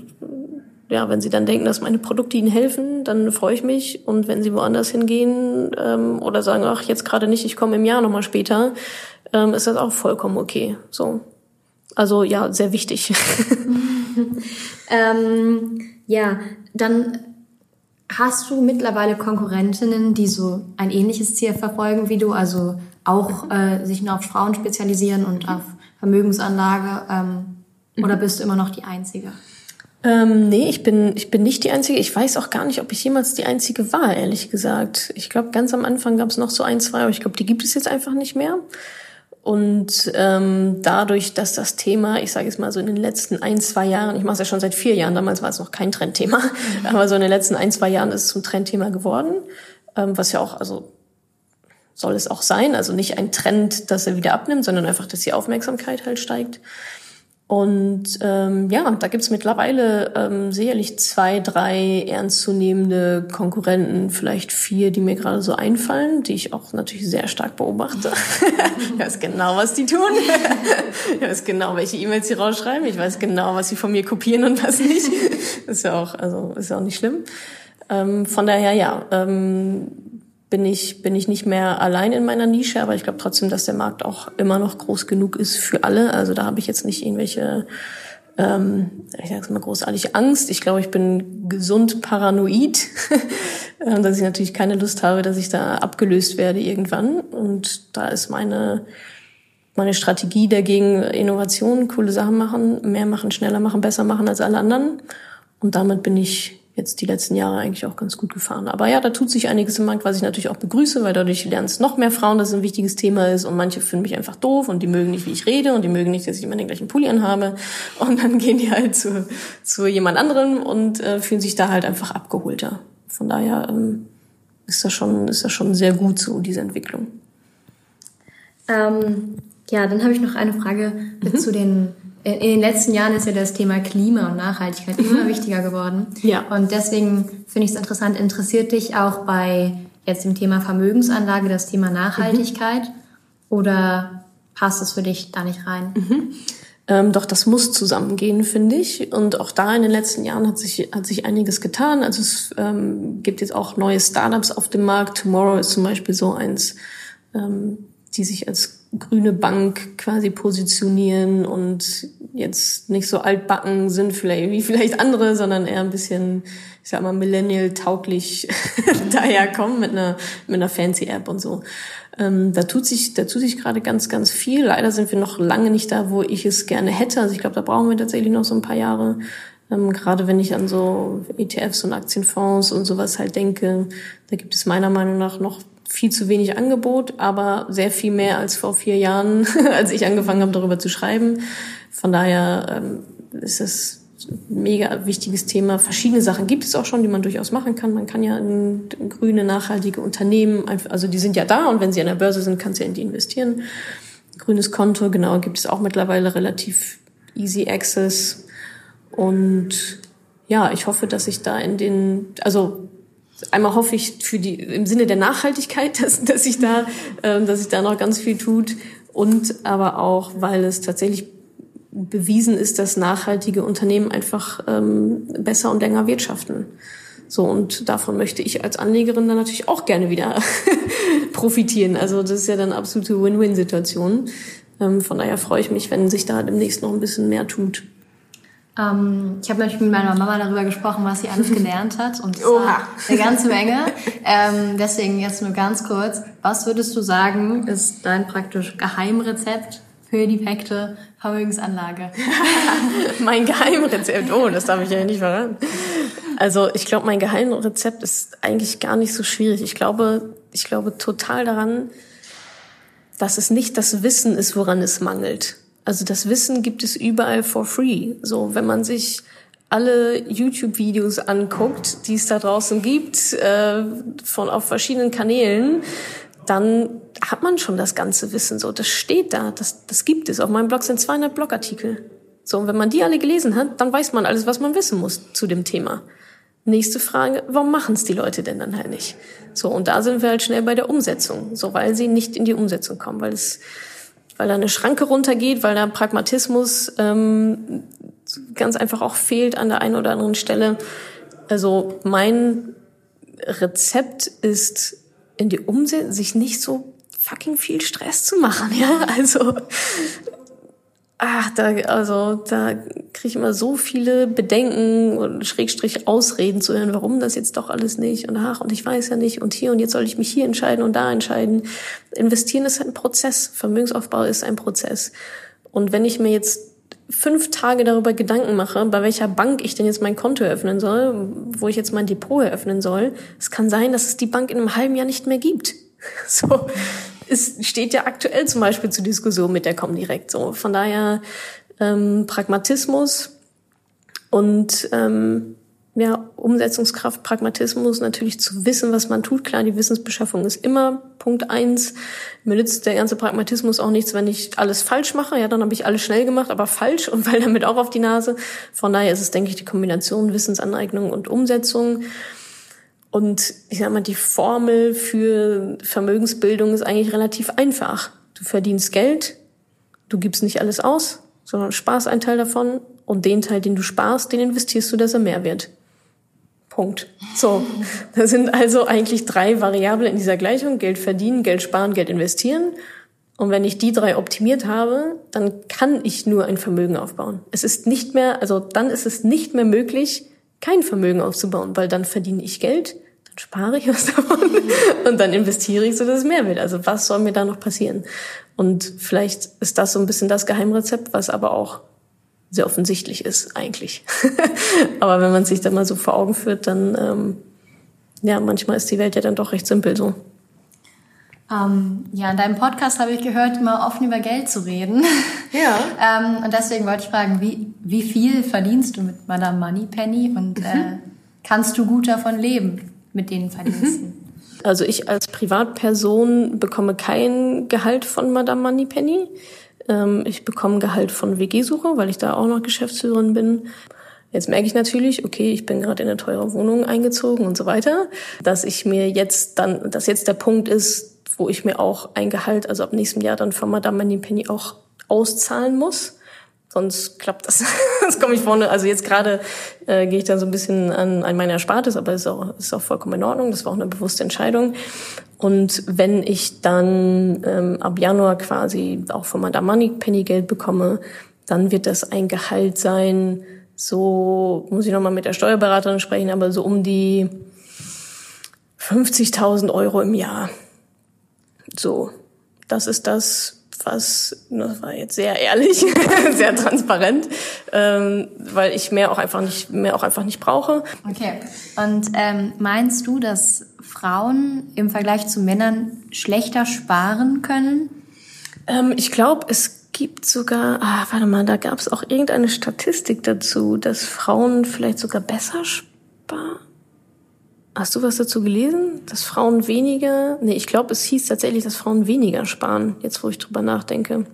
[SPEAKER 1] ja, wenn sie dann denken, dass meine Produkte ihnen helfen, dann freue ich mich. Und wenn sie woanders hingehen ähm, oder sagen, ach, jetzt gerade nicht, ich komme im Jahr nochmal später, ähm, ist das auch vollkommen okay. So. Also ja, sehr wichtig.
[SPEAKER 2] ähm, ja, dann hast du mittlerweile Konkurrentinnen, die so ein ähnliches Ziel verfolgen wie du, also auch äh, sich nur auf Frauen spezialisieren und auf Vermögensanlage, ähm, oder mhm. bist du immer noch die Einzige?
[SPEAKER 1] Ähm, nee, ich bin, ich bin nicht die Einzige. Ich weiß auch gar nicht, ob ich jemals die Einzige war, ehrlich gesagt. Ich glaube, ganz am Anfang gab es noch so ein, zwei, aber ich glaube, die gibt es jetzt einfach nicht mehr. Und ähm, dadurch, dass das Thema, ich sage jetzt mal so in den letzten ein, zwei Jahren, ich mache es ja schon seit vier Jahren, damals war es noch kein Trendthema, mhm. aber so in den letzten ein, zwei Jahren ist es zum Trendthema geworden, ähm, was ja auch, also soll es auch sein, also nicht ein Trend, dass er wieder abnimmt, sondern einfach, dass die Aufmerksamkeit halt steigt. Und ähm, ja, da gibt's mittlerweile ähm, sicherlich zwei, drei ernstzunehmende Konkurrenten, vielleicht vier, die mir gerade so einfallen, die ich auch natürlich sehr stark beobachte. ich weiß genau, was die tun. ich weiß genau, welche E-Mails sie rausschreiben. Ich weiß genau, was sie von mir kopieren und was nicht. ist ja auch, also ist ja auch nicht schlimm. Ähm, von daher ja, ähm, bin ich, bin ich nicht mehr allein in meiner Nische, aber ich glaube trotzdem, dass der Markt auch immer noch groß genug ist für alle. Also da habe ich jetzt nicht irgendwelche, ähm, ich sag's mal großartig Angst. Ich glaube, ich bin gesund paranoid, ähm, dass ich natürlich keine Lust habe, dass ich da abgelöst werde irgendwann. Und da ist meine meine Strategie dagegen Innovation, coole Sachen machen, mehr machen, schneller machen, besser machen als alle anderen. Und damit bin ich jetzt die letzten Jahre eigentlich auch ganz gut gefahren. Aber ja, da tut sich einiges im Markt, was ich natürlich auch begrüße, weil dadurch lernst noch mehr Frauen, dass es ein wichtiges Thema ist und manche finden mich einfach doof und die mögen nicht, wie ich rede und die mögen nicht, dass ich immer den gleichen Pulli anhabe und dann gehen die halt zu, zu jemand anderem und äh, fühlen sich da halt einfach abgeholter. Von daher ähm, ist das schon, ist das schon sehr gut so, diese Entwicklung.
[SPEAKER 2] Ähm, ja, dann habe ich noch eine Frage mhm. zu den in den letzten Jahren ist ja das Thema Klima und Nachhaltigkeit immer mhm. wichtiger geworden. Ja. Und deswegen finde ich es interessant, interessiert dich auch bei jetzt dem Thema Vermögensanlage das Thema Nachhaltigkeit mhm. oder passt es für dich da nicht rein?
[SPEAKER 1] Mhm. Ähm, doch das muss zusammengehen, finde ich. Und auch da in den letzten Jahren hat sich, hat sich einiges getan. Also es ähm, gibt jetzt auch neue Startups auf dem Markt. Tomorrow ist zum Beispiel so eins, ähm, die sich als grüne Bank quasi positionieren und jetzt nicht so altbacken sind vielleicht wie vielleicht andere, sondern eher ein bisschen, ich sag mal, millennial-tauglich daherkommen mit einer, mit einer fancy App und so. Ähm, da tut sich, da tut sich gerade ganz, ganz viel. Leider sind wir noch lange nicht da, wo ich es gerne hätte. Also ich glaube, da brauchen wir tatsächlich noch so ein paar Jahre. Ähm, gerade wenn ich an so ETFs und Aktienfonds und sowas halt denke, da gibt es meiner Meinung nach noch viel zu wenig Angebot, aber sehr viel mehr als vor vier Jahren, als ich angefangen habe, darüber zu schreiben. Von daher ähm, ist es ein mega wichtiges Thema. Verschiedene Sachen gibt es auch schon, die man durchaus machen kann. Man kann ja in, grüne, nachhaltige Unternehmen, also die sind ja da und wenn sie an der Börse sind, kannst du ja in die investieren. Grünes Konto, genau, gibt es auch mittlerweile relativ easy access. Und ja, ich hoffe, dass ich da in den, also einmal hoffe ich für die im Sinne der Nachhaltigkeit, dass, dass sich da, ähm, dass sich da noch ganz viel tut und aber auch, weil es tatsächlich bewiesen ist, dass nachhaltige Unternehmen einfach ähm, besser und länger wirtschaften. So und davon möchte ich als Anlegerin dann natürlich auch gerne wieder profitieren. Also das ist ja dann absolute Win-Win-Situation. Ähm, von daher freue ich mich, wenn sich da demnächst noch ein bisschen mehr tut.
[SPEAKER 2] Ähm, ich habe natürlich mit meiner Mama darüber gesprochen, was sie alles gelernt hat und Oha. eine ganze Menge. Ähm, deswegen jetzt nur ganz kurz, was würdest du sagen, ist dein praktisch Geheimrezept für die perfekte Vermögensanlage?
[SPEAKER 1] mein Geheimrezept, oh, das darf ich ja nicht verraten. Also ich glaube, mein Geheimrezept ist eigentlich gar nicht so schwierig. Ich glaube, ich glaube total daran, dass es nicht das Wissen ist, woran es mangelt also das Wissen gibt es überall for free. So, wenn man sich alle YouTube-Videos anguckt, die es da draußen gibt, äh, von auf verschiedenen Kanälen, dann hat man schon das ganze Wissen. So, das steht da, das, das gibt es. Auf meinem Blog sind 200 Blogartikel. So, und wenn man die alle gelesen hat, dann weiß man alles, was man wissen muss zu dem Thema. Nächste Frage, warum machen es die Leute denn dann halt nicht? So, und da sind wir halt schnell bei der Umsetzung. So, weil sie nicht in die Umsetzung kommen, weil es weil da eine Schranke runtergeht, weil da Pragmatismus ähm, ganz einfach auch fehlt an der einen oder anderen Stelle. Also mein Rezept ist in die Umsetzung, sich nicht so fucking viel Stress zu machen, ja. Also ach, da, also da kriege ich immer so viele Bedenken und Schrägstrich Ausreden zu hören, warum das jetzt doch alles nicht und ach, und ich weiß ja nicht und hier und jetzt soll ich mich hier entscheiden und da entscheiden. Investieren ist ein Prozess, Vermögensaufbau ist ein Prozess. Und wenn ich mir jetzt fünf Tage darüber Gedanken mache, bei welcher Bank ich denn jetzt mein Konto eröffnen soll, wo ich jetzt mein Depot eröffnen soll, es kann sein, dass es die Bank in einem halben Jahr nicht mehr gibt. So, es steht ja aktuell zum Beispiel zur Diskussion mit der Comdirect so. Von daher ähm, Pragmatismus und ähm, ja, Umsetzungskraft, Pragmatismus, natürlich zu wissen, was man tut. Klar, die Wissensbeschaffung ist immer Punkt eins. Mir nützt der ganze Pragmatismus auch nichts, wenn ich alles falsch mache. Ja, dann habe ich alles schnell gemacht, aber falsch und weil damit auch auf die Nase. Von daher ist es, denke ich, die Kombination Wissensaneignung und Umsetzung. Und ich sag mal, die Formel für Vermögensbildung ist eigentlich relativ einfach. Du verdienst Geld, du gibst nicht alles aus, sondern sparst einen Teil davon und den Teil, den du sparst, den investierst du, dass er mehr wird. Punkt. So, das sind also eigentlich drei Variablen in dieser Gleichung. Geld verdienen, Geld sparen, Geld investieren. Und wenn ich die drei optimiert habe, dann kann ich nur ein Vermögen aufbauen. Es ist nicht mehr, also dann ist es nicht mehr möglich, kein Vermögen aufzubauen, weil dann verdiene ich Geld, dann spare ich was davon und dann investiere ich, so dass es mehr wird. Also was soll mir da noch passieren? Und vielleicht ist das so ein bisschen das Geheimrezept, was aber auch sehr offensichtlich ist eigentlich. Aber wenn man sich da mal so vor Augen führt, dann ähm, ja, manchmal ist die Welt ja dann doch recht simpel so.
[SPEAKER 2] Ähm, ja, in deinem Podcast habe ich gehört, immer offen über Geld zu reden. Ja. ähm, und deswegen wollte ich fragen, wie, wie viel verdienst du mit Madame Moneypenny und mhm. äh, kannst du gut davon leben mit den Verdiensten? Mhm.
[SPEAKER 1] Also ich als Privatperson bekomme kein Gehalt von Madame Moneypenny. Ähm, ich bekomme Gehalt von WG-Suche, weil ich da auch noch Geschäftsführerin bin. Jetzt merke ich natürlich, okay, ich bin gerade in eine teure Wohnung eingezogen und so weiter, dass ich mir jetzt dann, dass jetzt der Punkt ist, wo ich mir auch ein Gehalt, also ab nächstem Jahr dann von Madame Moneypenny auch auszahlen muss sonst klappt das. das komme ich vorne. Also jetzt gerade äh, gehe ich da so ein bisschen an, an meine Erspartes, aber ist auch, ist auch vollkommen in Ordnung. Das war auch eine bewusste Entscheidung. Und wenn ich dann ähm, ab Januar quasi auch von Madame Money Penny Geld bekomme, dann wird das ein Gehalt sein, so muss ich nochmal mit der Steuerberaterin sprechen, aber so um die 50.000 Euro im Jahr. So, das ist das, was, das war jetzt sehr ehrlich, sehr transparent, ähm, weil ich mehr auch einfach nicht, mehr auch einfach nicht brauche.
[SPEAKER 2] Okay. Und ähm, meinst du, dass Frauen im Vergleich zu Männern schlechter sparen können?
[SPEAKER 1] Ähm, ich glaube, es gibt sogar, ah, warte mal, da gab es auch irgendeine Statistik dazu, dass Frauen vielleicht sogar besser sparen. Hast du was dazu gelesen? Dass Frauen weniger, nee, ich glaube, es hieß tatsächlich, dass Frauen weniger sparen, jetzt wo ich drüber nachdenke.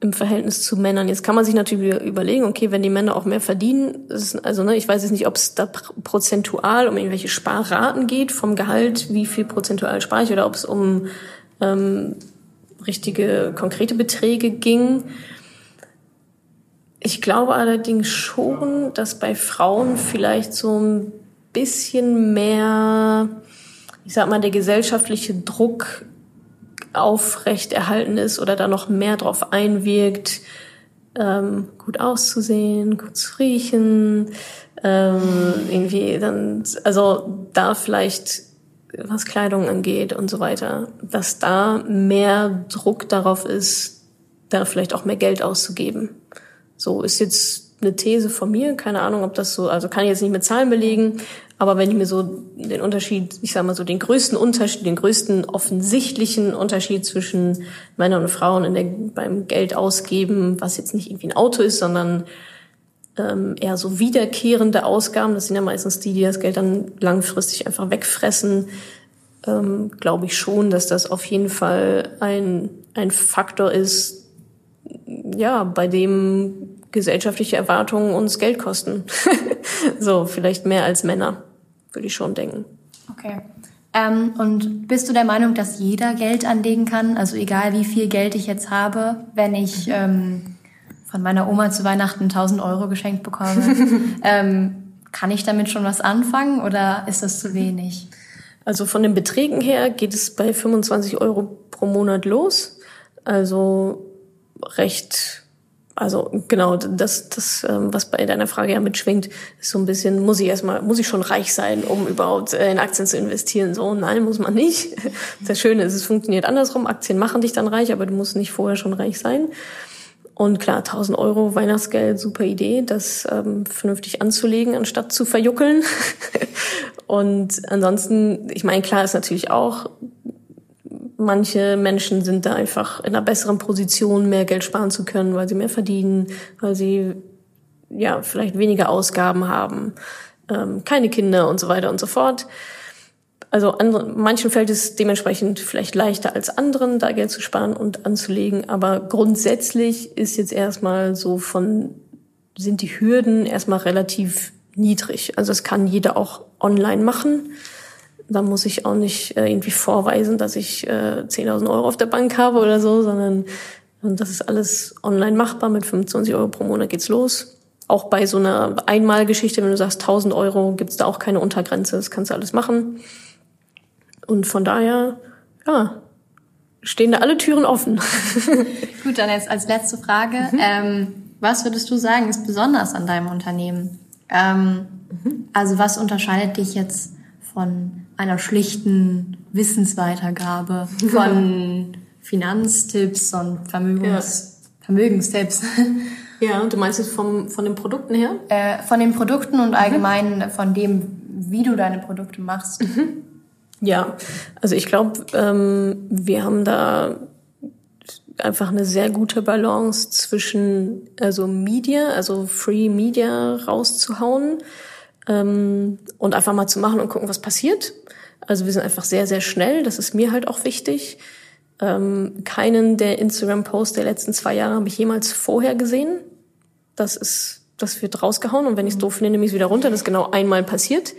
[SPEAKER 1] Im Verhältnis zu Männern. Jetzt kann man sich natürlich überlegen, okay, wenn die Männer auch mehr verdienen, ist, also ne, ich weiß jetzt nicht, ob es da prozentual um irgendwelche Sparraten geht vom Gehalt, wie viel prozentual spare ich, oder ob es um ähm, richtige, konkrete Beträge ging. Ich glaube allerdings schon, dass bei Frauen vielleicht so ein bisschen mehr, ich sag mal, der gesellschaftliche Druck aufrecht erhalten ist oder da noch mehr drauf einwirkt, ähm, gut auszusehen, gut zu riechen, ähm, irgendwie dann, also da vielleicht was Kleidung angeht und so weiter, dass da mehr Druck darauf ist, da vielleicht auch mehr Geld auszugeben. So ist jetzt eine These von mir, keine Ahnung, ob das so, also kann ich jetzt nicht mit Zahlen belegen, aber wenn ich mir so den Unterschied, ich sag mal so den größten Unterschied, den größten offensichtlichen Unterschied zwischen Männern und Frauen in der, beim Geld ausgeben, was jetzt nicht irgendwie ein Auto ist, sondern ähm, eher so wiederkehrende Ausgaben, das sind ja meistens die, die das Geld dann langfristig einfach wegfressen, ähm, glaube ich schon, dass das auf jeden Fall ein, ein Faktor ist, ja, bei dem gesellschaftliche Erwartungen uns Geld kosten. so, vielleicht mehr als Männer, würde ich schon denken.
[SPEAKER 2] Okay. Ähm, und bist du der Meinung, dass jeder Geld anlegen kann? Also egal wie viel Geld ich jetzt habe, wenn ich mhm. ähm, von meiner Oma zu Weihnachten 1000 Euro geschenkt bekomme, ähm, kann ich damit schon was anfangen oder ist das zu wenig?
[SPEAKER 1] Also von den Beträgen her geht es bei 25 Euro pro Monat los. Also recht also genau, das, das, ähm, was bei deiner Frage ja mitschwingt, ist so ein bisschen, muss ich erstmal, muss ich schon reich sein, um überhaupt äh, in Aktien zu investieren? So, nein, muss man nicht. Das Schöne ist, es funktioniert andersrum. Aktien machen dich dann reich, aber du musst nicht vorher schon reich sein. Und klar, 1000 Euro Weihnachtsgeld, super Idee, das ähm, vernünftig anzulegen, anstatt zu verjuckeln. Und ansonsten, ich meine, klar ist natürlich auch, Manche Menschen sind da einfach in einer besseren Position, mehr Geld sparen zu können, weil sie mehr verdienen, weil sie ja vielleicht weniger Ausgaben haben. ähm, keine Kinder und so weiter und so fort. Also andere, manchen fällt es dementsprechend vielleicht leichter als anderen, da Geld zu sparen und anzulegen. Aber grundsätzlich ist jetzt erstmal so von, sind die Hürden erstmal relativ niedrig. Also es kann jeder auch online machen. Da muss ich auch nicht äh, irgendwie vorweisen, dass ich äh, 10.000 Euro auf der Bank habe oder so, sondern und das ist alles online machbar. Mit 25 Euro pro Monat geht's los. Auch bei so einer Einmalgeschichte, wenn du sagst 1000 Euro, gibt's da auch keine Untergrenze. Das kannst du alles machen. Und von daher, ja, stehen da alle Türen offen.
[SPEAKER 2] Gut, dann jetzt als letzte Frage. Mhm. Ähm, was würdest du sagen, ist besonders an deinem Unternehmen? Ähm, mhm. Also was unterscheidet dich jetzt von einer schlichten Wissensweitergabe, von Finanztipps und Vermögens, ja. Vermögenstipps?
[SPEAKER 1] Ja, du meinst jetzt vom, von den Produkten her?
[SPEAKER 2] Äh, von den Produkten und mhm. allgemein mhm. von dem, wie du deine Produkte machst. Mhm.
[SPEAKER 1] Ja, also ich glaube, ähm, wir haben da einfach eine sehr gute Balance zwischen also Media, also Free Media rauszuhauen ähm, und einfach mal zu machen und gucken, was passiert. Also wir sind einfach sehr, sehr schnell. Das ist mir halt auch wichtig. Ähm, keinen der Instagram-Posts der letzten zwei Jahre habe ich jemals vorher gesehen. Das ist, das wird rausgehauen und wenn ich es doof finde, nehme ich es wieder runter. Das ist genau einmal passiert.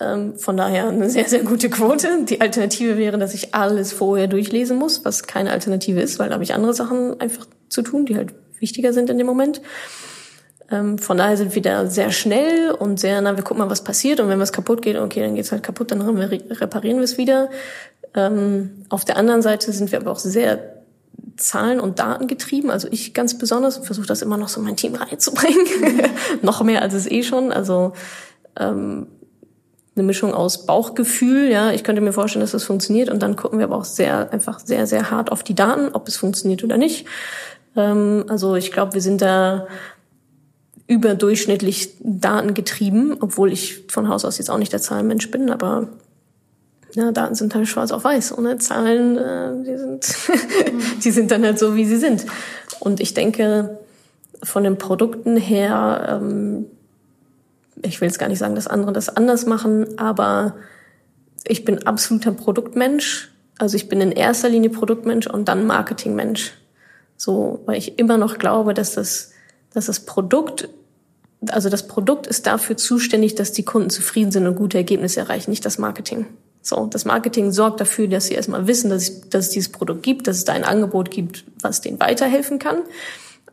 [SPEAKER 1] Ähm, von daher eine sehr, sehr gute Quote. Die Alternative wäre, dass ich alles vorher durchlesen muss, was keine Alternative ist, weil da habe ich andere Sachen einfach zu tun, die halt wichtiger sind in dem Moment. Ähm, von daher sind wir da sehr schnell und sehr, na, wir gucken mal, was passiert. Und wenn was kaputt geht, okay, dann geht's halt kaputt, dann reparieren wir es wieder. Ähm, auf der anderen Seite sind wir aber auch sehr Zahlen- und Daten getrieben. Also ich ganz besonders versuche das immer noch so in mein Team reinzubringen. noch mehr als es eh schon. Also ähm, eine Mischung aus Bauchgefühl, ja, ich könnte mir vorstellen, dass das funktioniert und dann gucken wir aber auch sehr, einfach sehr, sehr hart auf die Daten, ob es funktioniert oder nicht. Ähm, also ich glaube, wir sind da überdurchschnittlich datengetrieben, obwohl ich von Haus aus jetzt auch nicht der Zahlenmensch bin, aber ja, Daten sind halt schwarz auf weiß. Ohne Zahlen, äh, die sind, die sind dann halt so, wie sie sind. Und ich denke, von den Produkten her, ähm, ich will jetzt gar nicht sagen, dass andere das anders machen, aber ich bin absoluter Produktmensch. Also ich bin in erster Linie Produktmensch und dann Marketingmensch. So, weil ich immer noch glaube, dass das, dass das Produkt, also das Produkt ist dafür zuständig, dass die Kunden zufrieden sind und gute Ergebnisse erreichen, nicht das Marketing. So, das Marketing sorgt dafür, dass sie erstmal wissen, dass es, dass es dieses Produkt gibt, dass es da ein Angebot gibt, was denen weiterhelfen kann.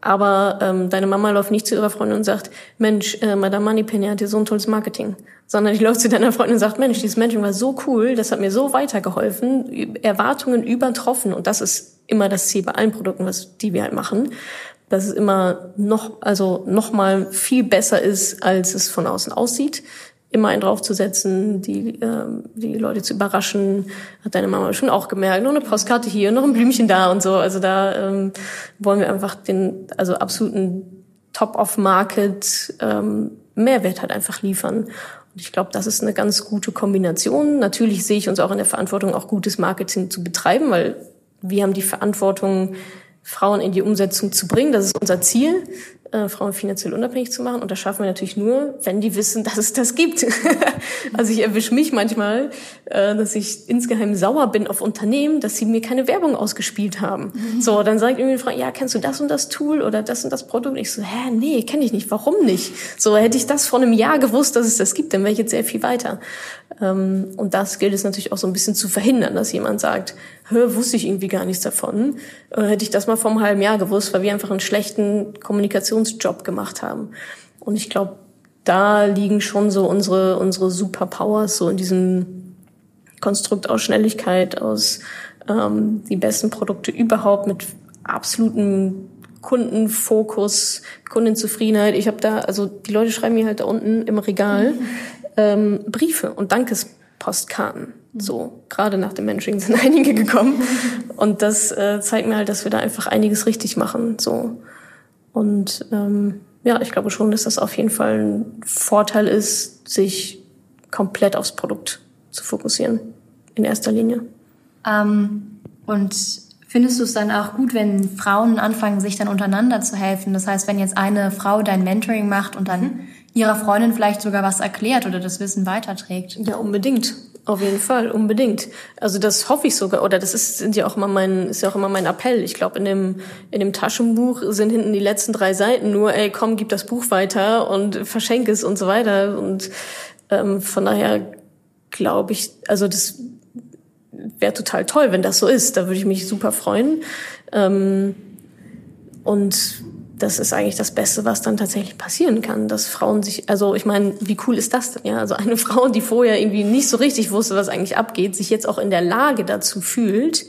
[SPEAKER 1] Aber ähm, deine Mama läuft nicht zu ihrer Freundin und sagt, Mensch, äh, Madame Moneypenny hat hier so ein tolles Marketing. Sondern die läuft zu deiner Freundin und sagt, Mensch, dieses Mentoring war so cool, das hat mir so weitergeholfen, Erwartungen übertroffen. Und das ist immer das Ziel bei allen Produkten, was die wir halt machen. Dass es immer noch, also noch mal viel besser ist, als es von außen aussieht immer einen draufzusetzen, die, ähm, die Leute zu überraschen, hat deine Mama schon auch gemerkt. Noch eine Postkarte hier, noch ein Blümchen da und so. Also da ähm, wollen wir einfach den, also absoluten Top-of-Market ähm, Mehrwert halt einfach liefern. Und ich glaube, das ist eine ganz gute Kombination. Natürlich sehe ich uns auch in der Verantwortung, auch gutes Marketing zu betreiben, weil wir haben die Verantwortung, Frauen in die Umsetzung zu bringen. Das ist unser Ziel äh, Frauen finanziell unabhängig zu machen. Und das schaffen wir natürlich nur, wenn die wissen, dass es das gibt. also ich erwische mich manchmal, äh, dass ich insgeheim sauer bin auf Unternehmen, dass sie mir keine Werbung ausgespielt haben. Mhm. So, dann sagt irgendwie eine Frau, ja, kennst du das und das Tool oder das und das Produkt? Und ich so, hä, nee, kenne ich nicht. Warum nicht? So, hätte ich das vor einem Jahr gewusst, dass es das gibt, dann wäre ich jetzt sehr viel weiter. Ähm, und das gilt es natürlich auch so ein bisschen zu verhindern, dass jemand sagt, hör, wusste ich irgendwie gar nichts davon. Äh, hätte ich das mal vor einem halben Jahr gewusst, weil wir einfach einen schlechten Kommunikationsjob gemacht haben. Und ich glaube, da liegen schon so unsere, unsere Superpowers, so in diesem Konstrukt aus Schnelligkeit, aus ähm, die besten Produkte überhaupt mit absolutem Kundenfokus, Kundenzufriedenheit. Ich habe da, also die Leute schreiben mir halt da unten im Regal ähm, Briefe und Dankespostkarten. So, gerade nach dem Mentoring sind einige gekommen. Und das äh, zeigt mir halt, dass wir da einfach einiges richtig machen. So. Und ähm, ja, ich glaube schon, dass das auf jeden Fall ein Vorteil ist, sich komplett aufs Produkt zu fokussieren. In erster Linie.
[SPEAKER 2] Ähm, und findest du es dann auch gut, wenn Frauen anfangen, sich dann untereinander zu helfen? Das heißt, wenn jetzt eine Frau dein Mentoring macht und dann mhm ihrer Freundin vielleicht sogar was erklärt oder das Wissen weiterträgt.
[SPEAKER 1] Ja, unbedingt. Auf jeden Fall, unbedingt. Also das hoffe ich sogar, oder das ist, sind ja auch immer mein, ist ja auch immer mein Appell. Ich glaube, in dem, in dem Taschenbuch sind hinten die letzten drei Seiten nur, ey, komm, gib das Buch weiter und verschenk es und so weiter. Und ähm, von daher glaube ich, also das wäre total toll, wenn das so ist. Da würde ich mich super freuen. Ähm, und das ist eigentlich das Beste, was dann tatsächlich passieren kann, dass Frauen sich, also ich meine, wie cool ist das denn? Ja, also eine Frau, die vorher irgendwie nicht so richtig wusste, was eigentlich abgeht, sich jetzt auch in der Lage dazu fühlt,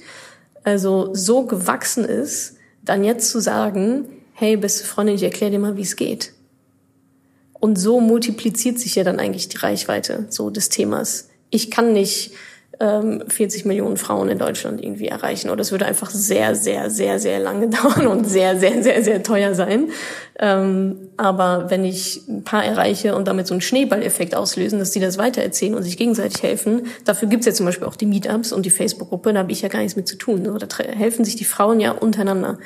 [SPEAKER 1] also so gewachsen ist, dann jetzt zu sagen, hey, beste Freundin, ich erkläre dir mal, wie es geht. Und so multipliziert sich ja dann eigentlich die Reichweite so des Themas. Ich kann nicht 40 ähm, Millionen Frauen in Deutschland irgendwie erreichen. Oder es würde einfach sehr, sehr, sehr, sehr lange dauern und sehr, sehr, sehr, sehr teuer sein. Ähm, aber wenn ich ein paar erreiche und damit so einen Schneeballeffekt auslösen, dass die das weitererzählen und sich gegenseitig helfen, dafür gibt's ja zum Beispiel auch die Meetups und die Facebook-Gruppe, da habe ich ja gar nichts mit zu tun. da helfen sich die Frauen ja untereinander.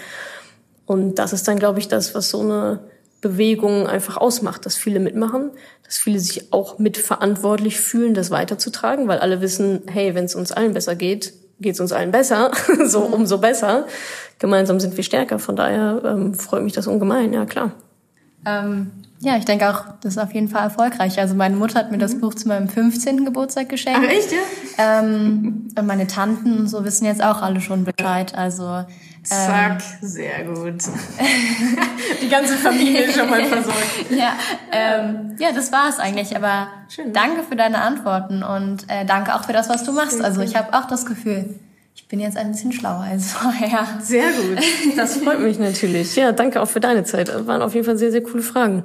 [SPEAKER 1] Und das ist dann, glaube ich, das, was so eine Bewegung einfach ausmacht, dass viele mitmachen, dass viele sich auch mitverantwortlich fühlen, das weiterzutragen, weil alle wissen, hey, wenn es uns allen besser geht, geht es uns allen besser, so mhm. umso besser. Gemeinsam sind wir stärker. Von daher ähm, freut mich das ungemein, ja klar.
[SPEAKER 2] Ähm, ja, ich denke auch, das ist auf jeden Fall erfolgreich. Also meine Mutter hat mir das mhm. Buch zu meinem 15. Geburtstag geschenkt.
[SPEAKER 1] Ach echt, ja?
[SPEAKER 2] Ähm, und meine Tanten und so wissen jetzt auch alle schon Bescheid. Also
[SPEAKER 1] Zack, ähm, sehr gut. Die ganze Familie ist schon mal versorgt.
[SPEAKER 2] ja, ähm, ja, das war es eigentlich. Aber Schön. danke für deine Antworten und äh, danke auch für das, was du machst. Also ich habe auch das Gefühl, ich bin jetzt ein bisschen schlauer als vorher.
[SPEAKER 1] Sehr gut. Das freut mich natürlich. Ja, danke auch für deine Zeit. Das waren auf jeden Fall sehr, sehr coole Fragen.